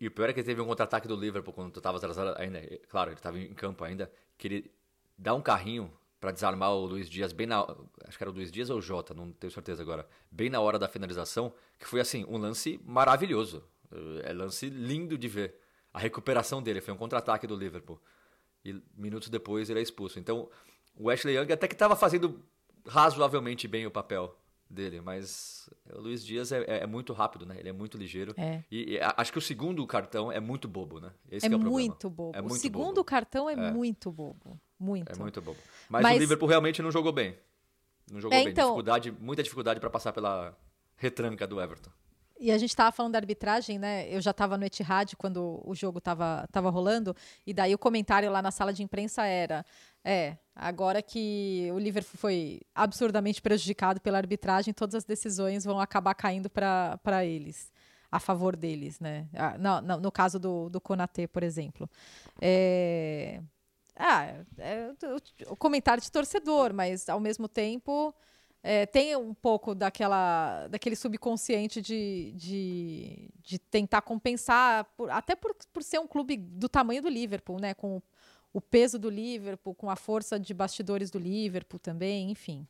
E, o pior é que teve um contra-ataque do Liverpool quando estava atrasado ainda. Claro, ele estava em campo ainda. Que ele dá um carrinho para desarmar o Luiz Dias bem na. Acho que era o Luiz Dias ou o Jota, não tenho certeza agora. Bem na hora da finalização, que foi assim, um lance maravilhoso. É lance lindo de ver. a recuperação dele, foi um contra-ataque do Liverpool. E minutos depois ele é expulso. Então, o Ashley Young até que estava fazendo razoavelmente bem o papel dele, mas o Luiz Dias é, é, é muito rápido, né? Ele é muito ligeiro. É. E, e acho que o segundo cartão é muito bobo, né? Esse é, é o problema. muito bobo. É muito o segundo bobo. cartão é, É. muito bobo. Muito. É muito bobo. Mas, Mas- o Liverpool realmente não jogou bem. Não jogou É, bem. então- Dificuldade, muita dificuldade para passar pela retranca do Everton. E a gente estava falando da arbitragem, né? Eu já estava no Etihad quando o jogo estava tava rolando, e daí o comentário lá na sala de imprensa era: é, agora que o Liverpool foi absurdamente prejudicado pela arbitragem, todas as decisões vão acabar caindo para eles, a favor deles, né? Ah, não, não, no caso do, do Konaté, por exemplo. É, ah, é o, o comentário de torcedor, mas ao mesmo tempo. É, tem um pouco daquela, daquele subconsciente de, de, de tentar compensar, por- até por, por ser um clube do tamanho do Liverpool, né? Com o, peso do Liverpool, com a força de bastidores do Liverpool também, enfim.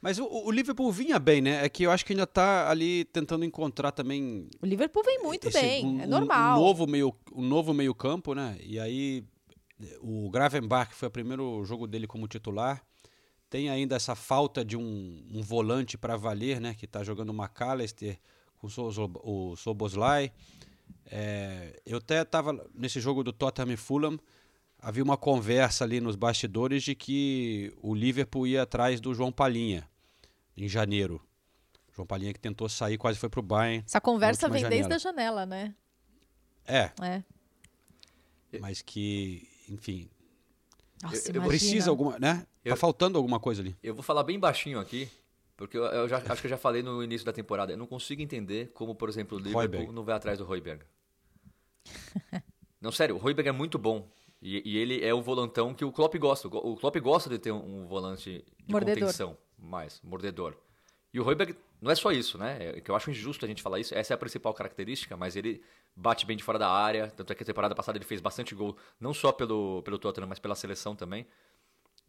Mas o, o Liverpool vinha bem, né? É que eu acho que ainda tá ali tentando encontrar também O Liverpool vem muito esse- bem, um- é normal. Um novo meio, um novo meio campo, né? E aí o Gravenbach foi o primeiro jogo dele como titular. Tem ainda essa falta de um, um volante para valer, né? Que está jogando o McAllister com o Sozo- o Soboslai. É, eu até estava nesse jogo do Tottenham e Fulham. Havia uma conversa ali nos bastidores de que o Liverpool ia atrás do João Palhinha em janeiro. João Palhinha que tentou sair, quase foi pro Bayern. Essa conversa vem última desde a janela. janela, né? É, É. mas que, enfim, Nossa, eu precisa alguma, né? Eu- Tá faltando alguma coisa ali. Eu vou falar bem baixinho aqui, porque eu, eu já, acho que eu já falei no início da temporada. Eu não consigo entender como, por exemplo, o Liverpool Højbjerg. não vai atrás do Royberg. não, sério, o Royberg é muito bom. E, e ele é o volantão que o Klopp gosta. O Klopp gosta de ter um, um volante de Mordedor. contenção, mais, mordedor. E o Royberg não é só isso, né? É que eu acho injusto a gente falar isso. Essa é a principal característica, mas ele bate bem de fora da área. Tanto é que a temporada passada ele fez bastante gol, não só pelo, pelo Tottenham, mas pela seleção também.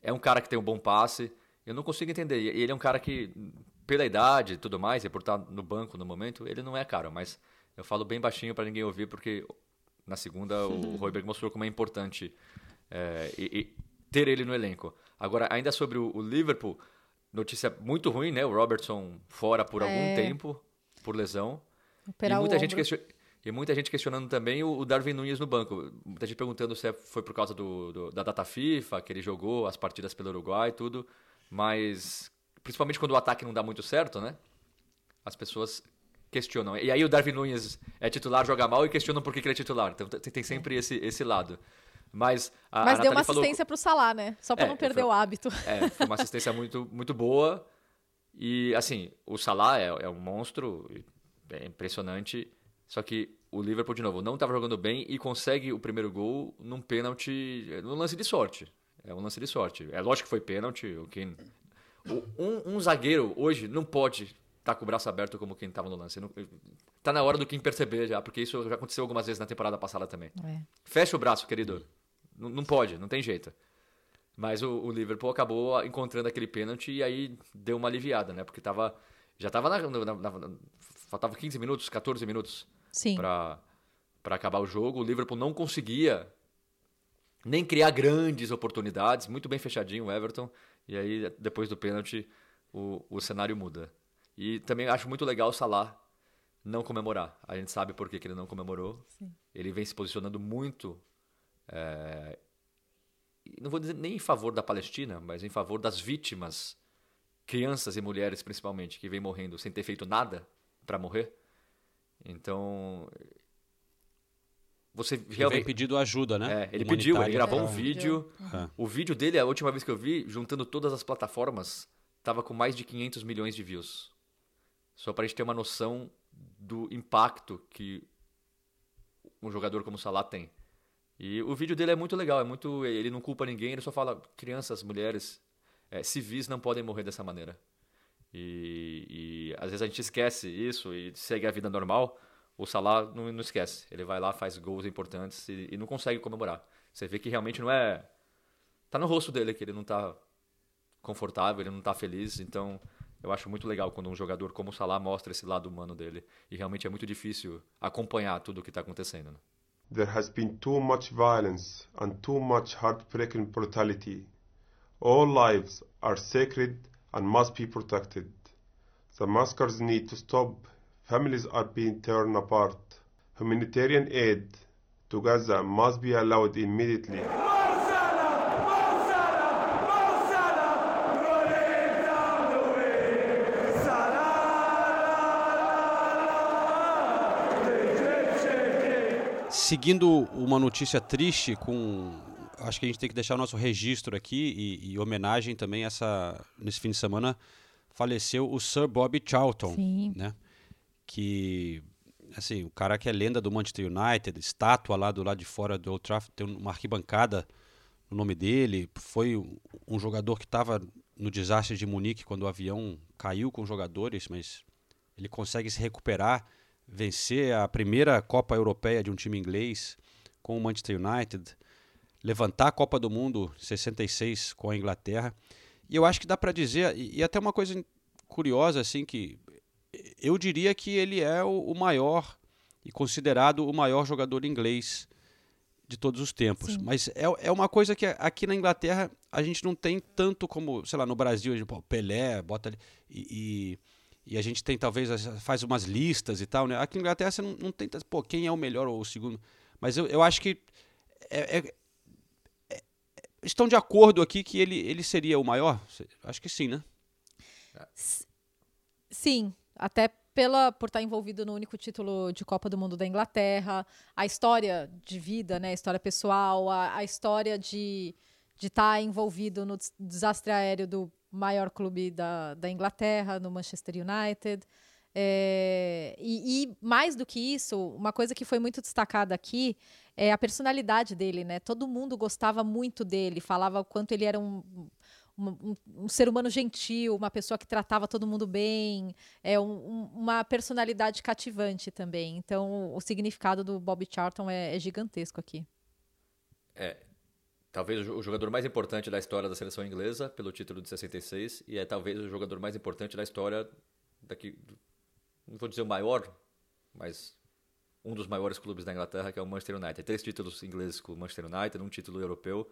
É um cara que tem um bom passe. Eu não consigo entender. E ele é um cara que, pela idade e tudo mais, e por estar no banco no momento, ele não é caro. Mas eu falo bem baixinho para ninguém ouvir, porque na segunda o Royberg mostrou como é importante é, e- e ter ele no elenco. Agora, ainda sobre o, o Liverpool, notícia muito ruim, né? O Robertson fora por algum É. tempo, por lesão. Operar e muita gente question- E muita gente questionando também o o Darwin Nunes no banco. Muita gente perguntando se é- foi por causa do, do- da data FIFA, que ele jogou as partidas pelo Uruguai e tudo. Mas, principalmente quando o ataque não dá muito certo, né? As pessoas questionam. E aí o Darwin Nunes é titular, joga mal e questionam por que, que ele é titular. Então tem, tem sempre esse, esse lado. Mas a, Mas a deu uma assistência pro Salah, né? Só pra É, não perder foi- o hábito. é, foi uma assistência muito, muito boa. E, assim, o Salah é, é um monstro, é impressionante. Só que o Liverpool, de novo, não estava jogando bem e consegue o primeiro gol num pênalti, num lance de sorte. É um lance de sorte. É lógico que foi pênalti. O um, um zagueiro hoje não pode estar com o braço aberto como quem estava no lance. Tá na hora do Kim perceber já, porque isso já aconteceu algumas vezes na temporada passada também. É. Fecha o braço, querido. Não, não pode, não tem jeito. Mas o, o Liverpool acabou encontrando aquele pênalti e aí deu uma aliviada, né? Porque tava, já tava na, na- na- faltava 15 minutos, 14 minutos para acabar o jogo. O Liverpool não conseguia nem criar grandes oportunidades, muito bem fechadinho o Everton. E aí depois do pênalti o, o cenário muda. E também acho muito legal o Salah não comemorar. A gente sabe por que, que ele não comemorou. Ele vem se posicionando muito é, não vou dizer nem em favor da Palestina, mas em favor das vítimas, crianças e mulheres principalmente, que vêm morrendo sem ter feito nada para morrer. Então, você Ele realmente pedido ajuda, né? é, ele pediu, ele gravou um pra- vídeo. É. O vídeo dele, a última vez que eu vi, juntando todas as plataformas, tava com mais de 500 milhões de views. Só pra gente ter uma noção do impacto que um jogador como o Salah tem. E o vídeo dele é muito legal, é muito, ele não culpa ninguém, ele só fala crianças, mulheres, é, civis não podem morrer dessa maneira. E, e às vezes a gente esquece isso e segue a vida normal. O Salah não, não esquece. Ele vai lá, faz gols importantes e, e não consegue comemorar. Você vê que realmente não é. Tá no rosto dele que ele não tá confortável, ele não tá feliz. Então eu acho muito legal quando um jogador como o Salah mostra esse lado humano dele. E realmente é muito difícil acompanhar tudo o que tá acontecendo. né? There has been too much violence and too much heartbreaking brutality. All lives are sacred and must be protected. The massacres need to stop. Families are being torn apart. Humanitarian aid to Gaza must be allowed immediately. Seguindo uma notícia triste com. Acho que a gente tem que deixar o nosso registro aqui e, e homenagem também essa. Nesse fim de semana faleceu o Sir Bobby Charlton, Sim. né? Que assim, o cara que é lenda do Manchester United, estátua lá do lado de fora do Old Trafford, tem uma arquibancada no nome dele, foi um, jogador que estava no desastre de Munique quando o avião caiu com jogadores, mas ele consegue se recuperar, vencer a primeira Copa Europeia de um time inglês com o Manchester United, levantar a Copa do Mundo 66 com a Inglaterra. E eu acho que dá para dizer, e, e até uma coisa curiosa assim que eu diria que ele é o, o maior e considerado o maior jogador inglês de todos os tempos. Sim. Mas é, é uma coisa que aqui na Inglaterra a gente não tem tanto como, sei lá, no Brasil, a gente, pô, Pelé, bota ali. E, e, e a gente tem, talvez, faz umas listas e tal, né? Aqui na Inglaterra você não, não tem, pô, quem é o melhor ou o segundo. Mas eu, eu acho que é- é- é- estão de acordo aqui que ele, ele seria o maior? Acho que sim, né? Sim, até pela por estar envolvido no único título de Copa do Mundo da Inglaterra, a história de vida, né, a história pessoal, a, a história de de estar envolvido no des- desastre aéreo do maior clube da, da Inglaterra, no Manchester United. É, e, e mais do que isso, uma coisa que foi muito destacada aqui é a personalidade dele, né? Todo mundo gostava muito dele, falava o quanto ele era um, um, um- ser humano gentil, uma pessoa que tratava todo mundo bem, é um- um- uma personalidade cativante também. Então, o significado do Bob Charlton é, é gigantesco aqui. É, talvez o jo- o jogador mais importante da história da seleção inglesa, pelo título de 66, e é talvez o jogador mais importante da história daqui. Não vou dizer o maior, mas um dos maiores clubes da Inglaterra, que é o Manchester United. Três títulos ingleses com o Manchester United, um título europeu.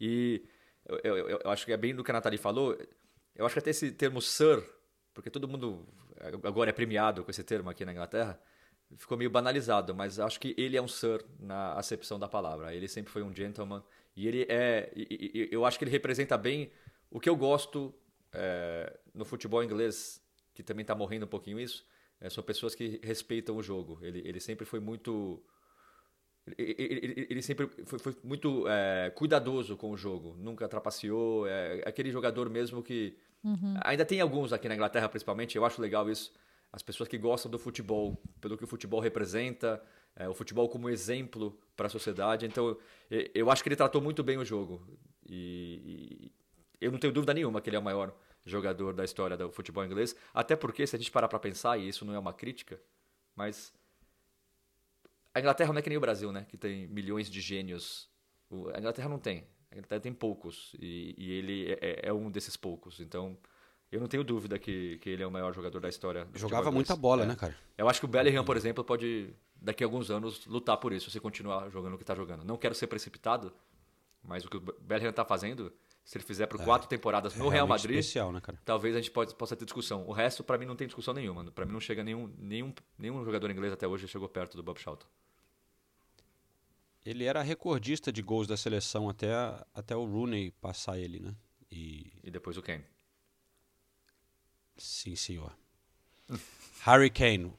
E eu, eu- eu- acho que é bem do que a Nathalie falou. Eu acho que até esse termo Sir, porque todo mundo agora é premiado com esse termo aqui na Inglaterra, ficou meio banalizado, mas acho que ele é um Sir na acepção da palavra. Ele sempre foi um gentleman e ele é. e- e eu acho que ele representa bem o que eu gosto é, no futebol inglês, que também está morrendo um pouquinho isso. é, são pessoas que respeitam o jogo. Ele, ele sempre foi muito. Ele, ele- ele- sempre foi, foi muito é, cuidadoso com o jogo, nunca trapaceou. É aquele jogador mesmo que. Uhum. Ainda tem alguns aqui na Inglaterra, principalmente, eu acho legal isso. As pessoas que gostam do futebol, pelo que o futebol representa, é, o futebol como exemplo para a sociedade. Então, e- eu acho que ele tratou muito bem o jogo. E, e eu não tenho dúvida nenhuma que ele é o maior jogador da história do futebol inglês. Até porque, se a gente parar para pensar, e isso não é uma crítica, mas a Inglaterra não é que nem o Brasil, né? Que tem milhões de gênios. O- A Inglaterra não tem. A Inglaterra tem poucos. E, e ele é, é- é um desses poucos. Então, eu não tenho dúvida que, que ele é o maior jogador da história. Jogava muita bola, É. né, cara? Eu acho que o Bellingham, por exemplo, pode, daqui a alguns anos, lutar por isso, se continuar jogando o que está jogando. Não quero ser precipitado, mas o que o Bellingham está fazendo, se ele fizer por quatro temporadas é no Real realmente Madrid, especial, né, cara? talvez a gente pode, possa ter discussão. O resto, para mim, não tem discussão nenhuma. Para mim, não chega nenhum, nenhum, nenhum jogador inglês até hoje chegou perto do Bob Charlton. Ele era recordista de gols da seleção até, até o Rooney passar ele, né? E, E depois o Kane. sim, senhor. Harry Kane,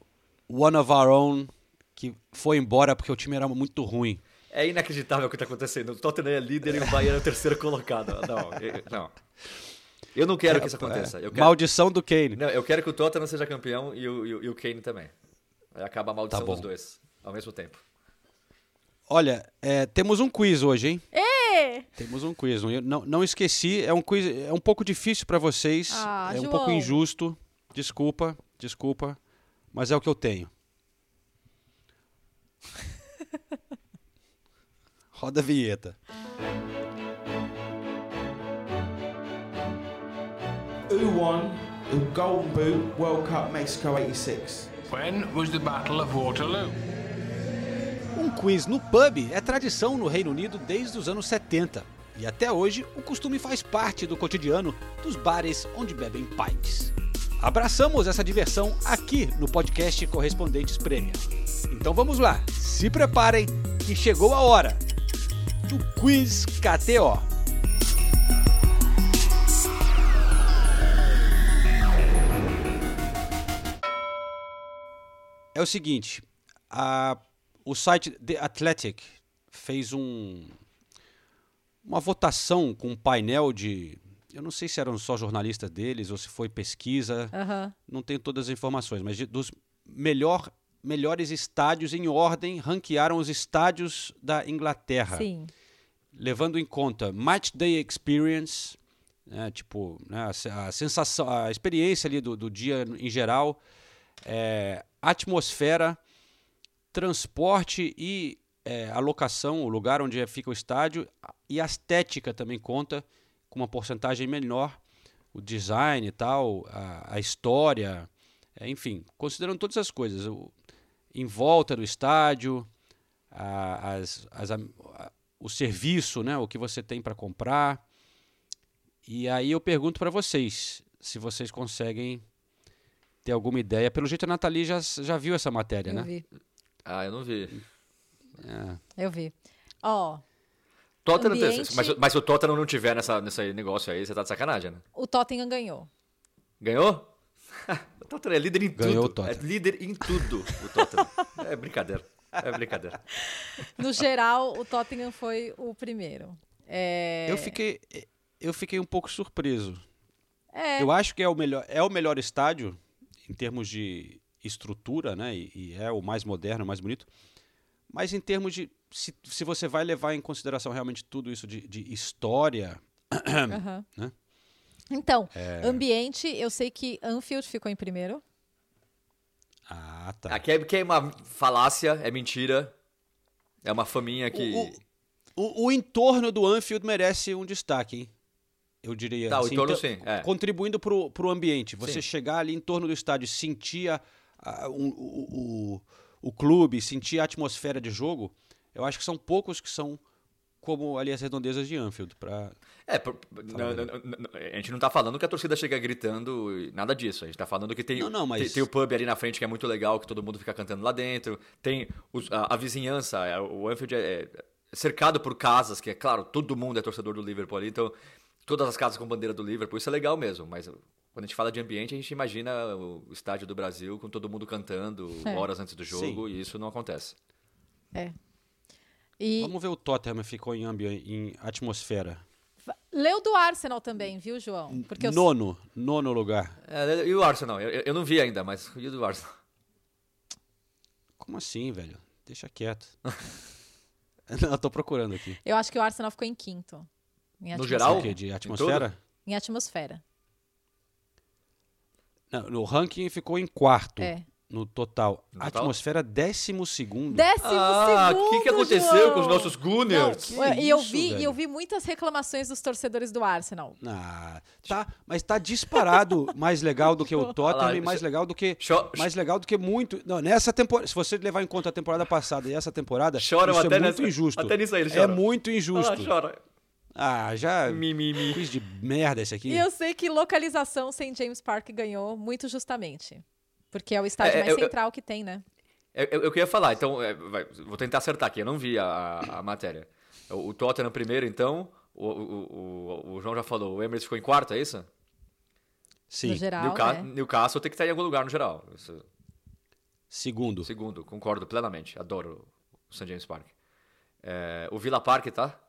one of our own, que foi embora porque o time era muito ruim. É inacreditável o que está acontecendo. O Tottenham é líder e o Bayern é o terceiro colocado. Não, não. Eu não quero que isso aconteça. Eu quero... Maldição do Kane. Não, eu quero que o Tottenham seja campeão e o, e o, Kane também. Acaba a maldição Tá dos dois, ao mesmo tempo. Olha, é, temos um quiz hoje, hein? Ê! Temos um quiz. Eu não, não esqueci, é um quiz, é um pouco difícil pra vocês, Ah, é um João. pouco injusto. Desculpa, desculpa, mas é o que eu tenho. Roda a vinheta. Who won the Golden Boot World Cup Mexico 86? When was the Battle of Waterloo? Um quiz no pub é tradição no Reino Unido desde os anos 70. E até hoje, o costume faz parte do cotidiano dos bares onde bebem pints. Abraçamos essa diversão aqui no podcast Correspondentes Premier. Então vamos lá, se preparem que chegou a hora do Quiz KTO. É o seguinte, a- o site The Athletic fez um, uma votação com um painel de. Eu não sei se eram só jornalistas deles ou se foi pesquisa. Aham. Não tenho todas as informações, mas de- dos melhor, melhores estádios em ordem, ranquearam os estádios da Inglaterra. Sim. Levando em conta Match Day Experience, né, tipo, né, a, a sensação, a experiência ali do, do dia em geral, é, atmosfera, transporte e é, alocação, o lugar onde fica o estádio, e a estética também conta, com uma porcentagem menor, o design e tal, a, a história, é, enfim, considerando todas as coisas, o, em volta do estádio, a- as, as, a- o serviço, né, o que você tem para comprar. E aí eu pergunto para vocês, se vocês conseguem ter alguma ideia. Pelo jeito a Nathalie já, já viu essa matéria, Eu né? vi. Ah, eu não vi. É. Eu vi. Ó, Tottenham, tem- Ambiente- mas, mas se o Tottenham não tiver nessa, nesse negócio aí, você tá de sacanagem, né? o Tottenham ganhou. Ganhou? o Tottenham é líder em Ganhou o tudo. É líder em tudo, o Tottenham. é brincadeira. É brincadeira. No geral, o Tottenham foi o primeiro. É... Eu fiquei eu fiquei um pouco surpreso. É. Eu acho que é o melhor é o melhor estádio em termos de estrutura, né? E, e é o mais moderno, o mais bonito. Mas em termos de se, se você vai levar em consideração realmente tudo isso de, de história, Aham. né? Então, É. ambiente, eu sei que Anfield ficou em primeiro. Ah, tá. Aqui é, que é uma falácia, é mentira. É uma faminha que. O, o entorno do Anfield merece um destaque, hein? Eu diria. Tá, o assim, entorno então, sim, é. Contribuindo pro, pro ambiente. Você Sim. chegar ali em torno do estádio, sentir a- a- um- o, o, o clube, sentir a atmosfera de jogo, eu acho que são poucos que são como ali as redondezas de Anfield. Pra... É, não- não- não- a gente não tá falando que a torcida chega gritando, e nada disso. A gente tá falando que tem, mas- tem, tem o pub ali na frente que é muito legal, que todo mundo fica cantando lá dentro. Tem os- a, a vizinhança, é, o Anfield é, é cercado por casas, que é claro, todo mundo é torcedor do Liverpool ali, então todas as casas com bandeira do Liverpool, isso é legal mesmo, mas quando a gente fala de ambiente, a gente imagina o estádio do Brasil com todo mundo cantando É. horas antes do jogo, Sim. e isso não acontece. É. E Vamos ver o Tottenham ficou em, ambi- em atmosfera. leu do Arsenal também, viu, João? Porque eu Nono, nono lugar. É, e o Arsenal? Eu, eu não vi ainda, mas e o do Arsenal? Como assim, velho? Deixa quieto. não, eu tô procurando aqui. Eu acho que o Arsenal ficou em quinto. Em No geral? O quê? De Em atmosfera? Em atmosfera. Não, no ranking ficou em quarto. É. No total. No total? Atmosfera, décimo segundo. Décimo Ah, segundo, o que, que aconteceu João? com os nossos Gunners? Que Não, e eu vi, e eu vi muitas reclamações dos torcedores do Arsenal. Ah, tá, mas tá disparado mais legal do que o Tottenham e mais legal do que Cho- mais legal do que muito. Não, nessa temporada, se você levar em conta a temporada passada e essa temporada, Choram isso até é muito nessa- injusto. até nisso aí eles é muito injusto. lá, chora. Ah, já Mi, mi, mi. quiz de merda esse aqui. E eu sei que localização St. James Park ganhou muito justamente. Porque é o estádio É, mais eu- eu- central que tem, né? Eu, eu, eu queria falar, então, é, vai, vou tentar acertar aqui, eu não vi a, a matéria. O, o Tottenham primeiro, então, o, o, o, o João já falou, o Emirates ficou em quarto, é isso? Sim. No geral, Newca- é. Newcastle tem que estar em algum lugar no geral. Isso- Segundo. segundo, concordo plenamente, adoro o St. James Park. É, o Villa Park tá?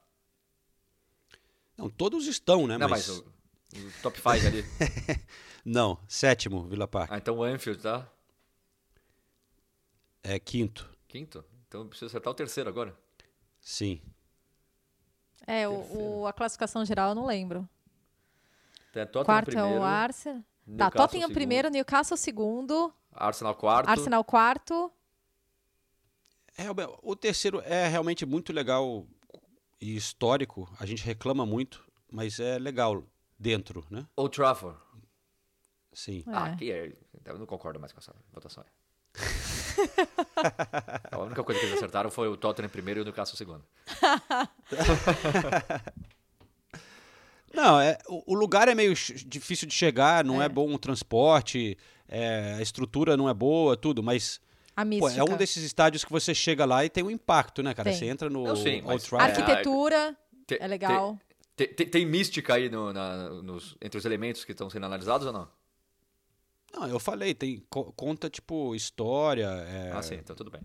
Não, todos estão, né? não, mas... mas, o, o top 5 ali. Não, sétimo, Vila Park. Ah, então o Anfield tá? É quinto. Quinto? Então precisa acertar o terceiro agora. Sim. É, o, o- a classificação geral eu não lembro. Tem Tottenham Quarto primeiro, é o Arsenal. Tá, Tottenham segundo, primeiro, Newcastle segundo, Arsenal quarto. Arsenal quarto. É, o- o terceiro é realmente muito legal e histórico. A gente reclama muito, mas é legal dentro, né? Old Trafford. Sim. Ah, aqui é. Eu não concordo mais com essa votação. A única coisa que eles acertaram foi o Tottenham primeiro e o Newcastle segundo. Não, é, o, o lugar é meio difícil de chegar, não é, bom o transporte, é, a estrutura não é boa, tudo, mas A pô, é um desses estádios que você chega lá e tem um impacto, né, cara? Tem. Você entra no Não, sim, Old mas- Trafford. Arquitetura Te- é legal. Tem, tem- tem mística aí no- na- nos- entre os elementos que estão sendo analisados ou não? Não, eu falei, tem co- conta tipo história. é, Ah, sim, então tudo bem.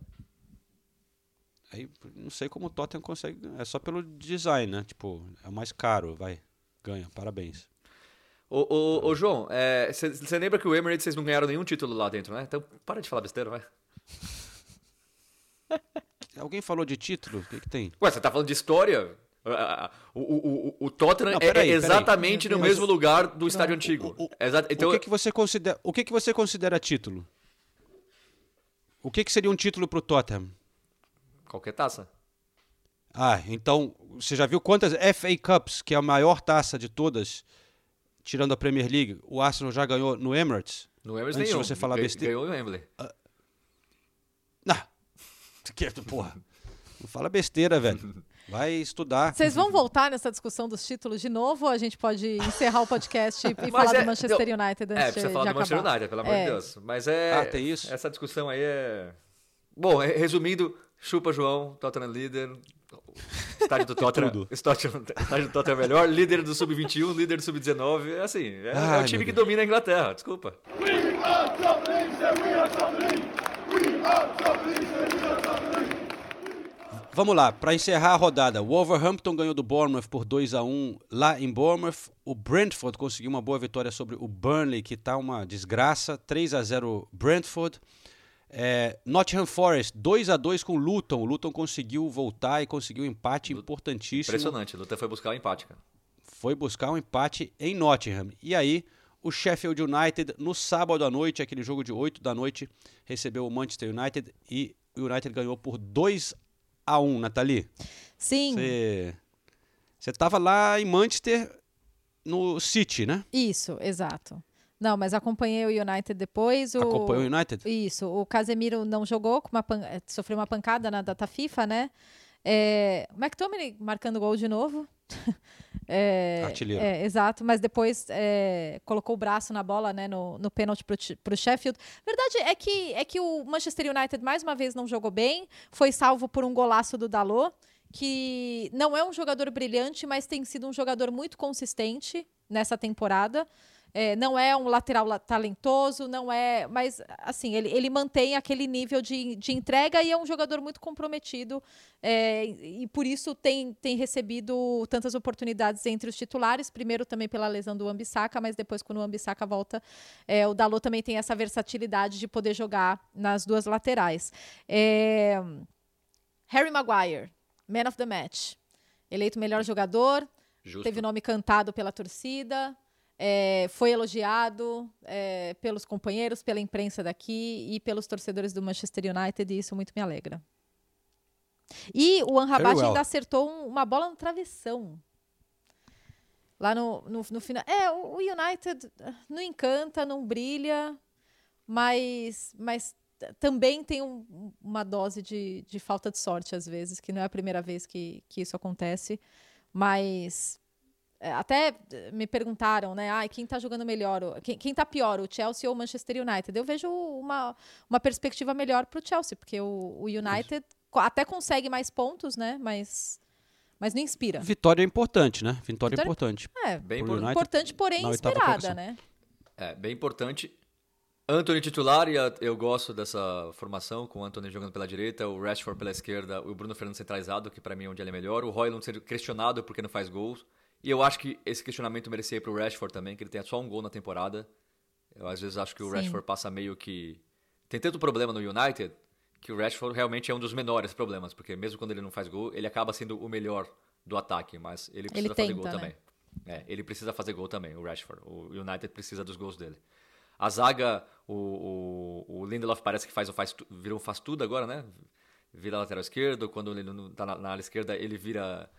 Aí não sei como o Tottenham consegue. É só pelo design, né? Tipo, é o mais caro, vai. Ganha, parabéns. Ô, ô, ô, João, você lembra que o Emirates vocês não ganharam nenhum título lá dentro, né? Então para de falar besteira, vai. Alguém falou de título? O que, que tem? Ué, você tá falando de história? Ah, ah, O, o, o, o Tottenham Não, é- peraí, é peraí. exatamente no Mas- mesmo lugar do estádio antigo. Exa- então, o que, que você considera? O que, que você considera título? O que, que seria um título pro Tottenham? Qualquer taça. Ah, então você já viu quantas FA Cups, que é a maior taça de todas, tirando a Premier League, o Arsenal já ganhou no Emirates? No Emirates Antes nenhum. você falar besteira. Ganhou o Wembley. Que- Porra, não fala besteira, velho. Vai estudar. Vocês vão voltar nessa discussão dos títulos de novo ou a gente pode encerrar o podcast e, e Mas falar é- do Manchester não, United É, antes precisa de, falar de do Manchester acabar? United, pelo amor É. de Deus. Mas é. Ah, tem isso? Essa discussão aí é. Bom, re- resumindo, chupa João, Tottenham líder. Estádio do Tottenham. Tudo. Estádio, estádio do Tottenham é melhor, líder do Sub-21, líder do Sub-19. É assim, é, é Ai, o time que domina a Inglaterra, desculpa. Vamos lá, para encerrar a rodada, o Wolverhampton ganhou do Bournemouth por 2 a 1 lá em Bournemouth. O Brentford conseguiu uma boa vitória sobre o Burnley, que tá uma desgraça, 3 a 0 Brentford. É, Nottingham Forest 2 a 2 com o Luton. O Luton conseguiu voltar e conseguiu um empate importantíssimo. Impressionante, o Luta foi buscar o empate, cara. Foi buscar um empate em Nottingham. E aí, o Sheffield United, no sábado à noite, aquele jogo de 8 da noite, recebeu o Manchester United e o United ganhou por 2 a 1 Nathalie. Sim. Você você tava lá em Manchester no City, né? Isso, exato. Não, mas acompanhei o United depois. O... Acompanhou o United? Isso. O Casemiro não jogou, com uma pan- eh, sofreu uma pancada na data FIFA, né? É... O McTominay marcando gol de novo. É, Artilheiro. É, exato, mas depois é, colocou o braço na bola, né, no, no pênalti para o Sheffield. Verdade é que, é que o Manchester United mais uma vez não jogou bem, foi salvo por um golaço do Dalot, que não é um jogador brilhante, mas tem sido um jogador muito consistente nessa temporada. É, não é um lateral la- talentoso, não é. Mas, assim, ele, ele mantém aquele nível de, de entrega e é um jogador muito comprometido. é, e, e por isso tem, tem recebido tantas oportunidades entre os titulares. Primeiro também pela lesão do Ambissaca, mas depois, quando o Ambissaca volta, é, o Dalot também tem essa versatilidade de poder jogar nas duas laterais. É, Harry Maguire, Man of the Match. Eleito melhor jogador, Justo. teve nome cantado pela torcida, é, foi elogiado é, pelos companheiros, pela imprensa daqui e pelos torcedores do Manchester United, e isso muito me alegra. E o Anrabat well. ainda acertou um- uma bola no travessão. Lá no, no, no final. É, o o United ah, não encanta, não brilha, mas, mas também tem um- uma dose de, de falta de sorte, às vezes, que não é a primeira vez que, que isso acontece. Mas até eh, me perguntaram, né? Ah, quem tá jogando melhor? o- Quem, quem tá pior, o Chelsea ou o Manchester United? Eu vejo uma, uma perspectiva melhor pro Chelsea, porque o, o United co- até consegue mais pontos, né? Mas, mas não inspira. Vitória é importante, né? Vitória, é Vitória- importante. É, Bem United, importante, porém colocação. né? É, bem importante. Anthony titular, e eu gosto dessa formação, com o Anthony jogando pela direita, o Rashford pela esquerda, o Bruno Fernandes centralizado, que pra mim é onde ele é melhor, o Royland sendo questionado porque não faz gols. E eu acho que esse questionamento merecia ir pro Rashford também, que ele tem só um gol na temporada. Eu às vezes acho que o Sim. Rashford passa meio que. Tem tanto problema no United que o Rashford realmente é um dos menores problemas, porque mesmo quando ele não faz gol, ele acaba sendo o melhor do ataque, mas ele precisa fazer tenta, gol né? também. É, ele precisa fazer gol também, o Rashford. O United precisa dos gols dele. A zaga, o, o, o Lindelof parece que faz, o faz, virou um faz tudo agora, né? Vira lateral esquerdo, quando ele não tá na, na área esquerda, ele vira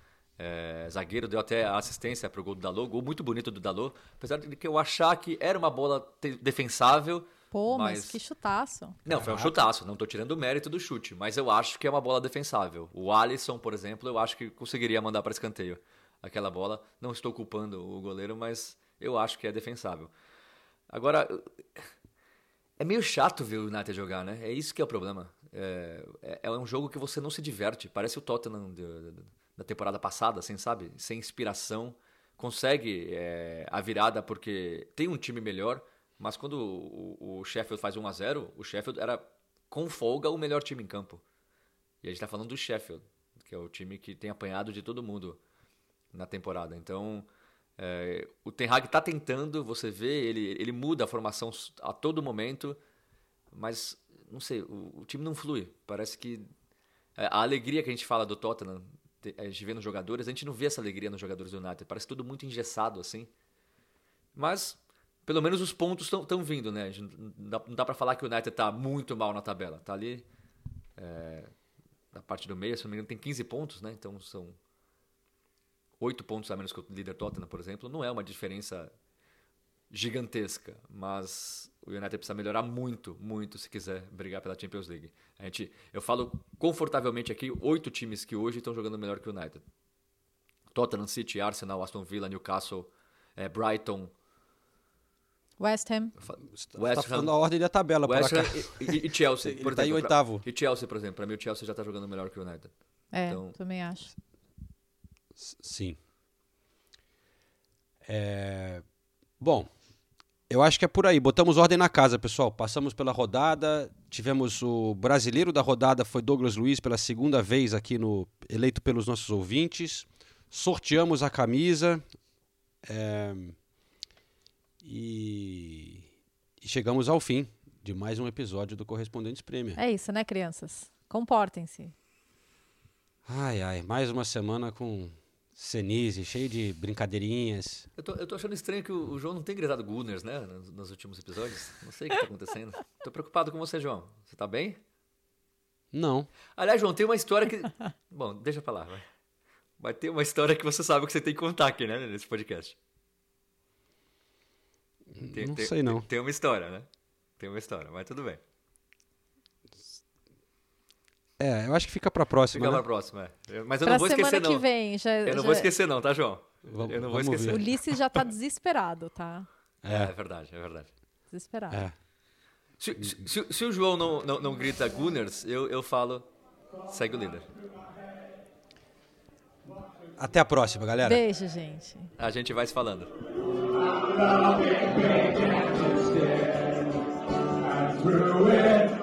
é, zagueiro, deu até assistência pro gol do Dalot, gol muito bonito do Dalot, apesar de que eu achar que era uma bola defensável, Pô, mas, que chutaço. Não, foi um chutaço. Não tô tirando o mérito do chute, mas eu acho que é uma bola defensável. O Alisson, por exemplo, eu acho que conseguiria mandar para escanteio aquela bola. Não estou culpando o goleiro, mas eu acho que é defensável. Agora, é meio chato ver o United jogar, né? É isso que é o problema. É, é, é um jogo que você não se diverte. Parece o Tottenham de, de, da temporada passada, assim, sabe? Sem inspiração. Consegue é, a virada porque tem um time melhor, mas quando o, o Sheffield faz 1 a 0 o Sheffield era com folga o melhor time em campo. E a gente está falando do Sheffield, que é o time que tem apanhado de todo mundo na temporada. Então, é, o Ten Hag está tentando, você vê, ele, ele muda a formação a todo momento, mas, não sei, o, o time não flui. Parece que é, a alegria que a gente fala do Tottenham, a gente vê nos jogadores, a gente não vê essa alegria nos jogadores do United. Parece tudo muito engessado, assim. Mas pelo menos os pontos estão vindo, né? Não dá, dá para falar que o United está muito mal na tabela. Está ali é, na parte do meio, se não me engano, tem 15 pontos, né? Então são 8 pontos a menos que o líder Tottenham, por exemplo. Não é uma diferença gigantesca, mas o United precisa melhorar muito, muito se quiser brigar pela Champions League. A gente, eu falo confortavelmente aqui, oito times que hoje estão jogando melhor que o United. Tottenham City, Arsenal, Aston Villa, Newcastle, é, Brighton, West Ham. West tá falando a ordem da tabela. West Ham e, e, Chelsea. Ele por tá exemplo, em oitavo. Pra, e Chelsea, por exemplo. Para mim o Chelsea já está jogando melhor que o United. É, então, também acho. Sim. É... Bom, eu acho que é por aí. Botamos ordem na casa, pessoal. Passamos pela rodada. Tivemos o brasileiro da rodada, foi Douglas Luiz, pela segunda vez aqui no eleito pelos nossos ouvintes. Sorteamos a camisa. É... E, e chegamos ao fim de mais um episódio do Correspondentes Prêmio. É isso, né, crianças? Comportem-se. Ai, ai, mais uma semana com Senise, cheio de brincadeirinhas. Eu tô, eu tô achando estranho que o, o João não tem gritado Gunners, né, nos, nos, últimos episódios. Não sei o que tá acontecendo. tô preocupado com você, João. Você tá bem? Não. Aliás, João, tem uma história que... Bom, deixa pra lá, vai. Vai ter uma história que você sabe que você tem que contar aqui, né, nesse podcast. Tem, não tem, sei não. Tem, tem, uma história, né? Tem uma história, mas tudo bem. É, eu acho que fica pra próxima. Fica né? pra próxima, é. Mas eu pra não vou esquecer, não. Que vem, já, eu não já... vou esquecer, não, tá, João? Vamos, eu não vou esquecer. Ver. O Ulisses já tá desesperado, tá? É, é verdade, é verdade. Desesperado. É. Se, se, se, o João não, não, não grita Gunners, eu, eu falo, segue o líder. Até a próxima, galera. Beijo, gente. A gente vai se falando. through it.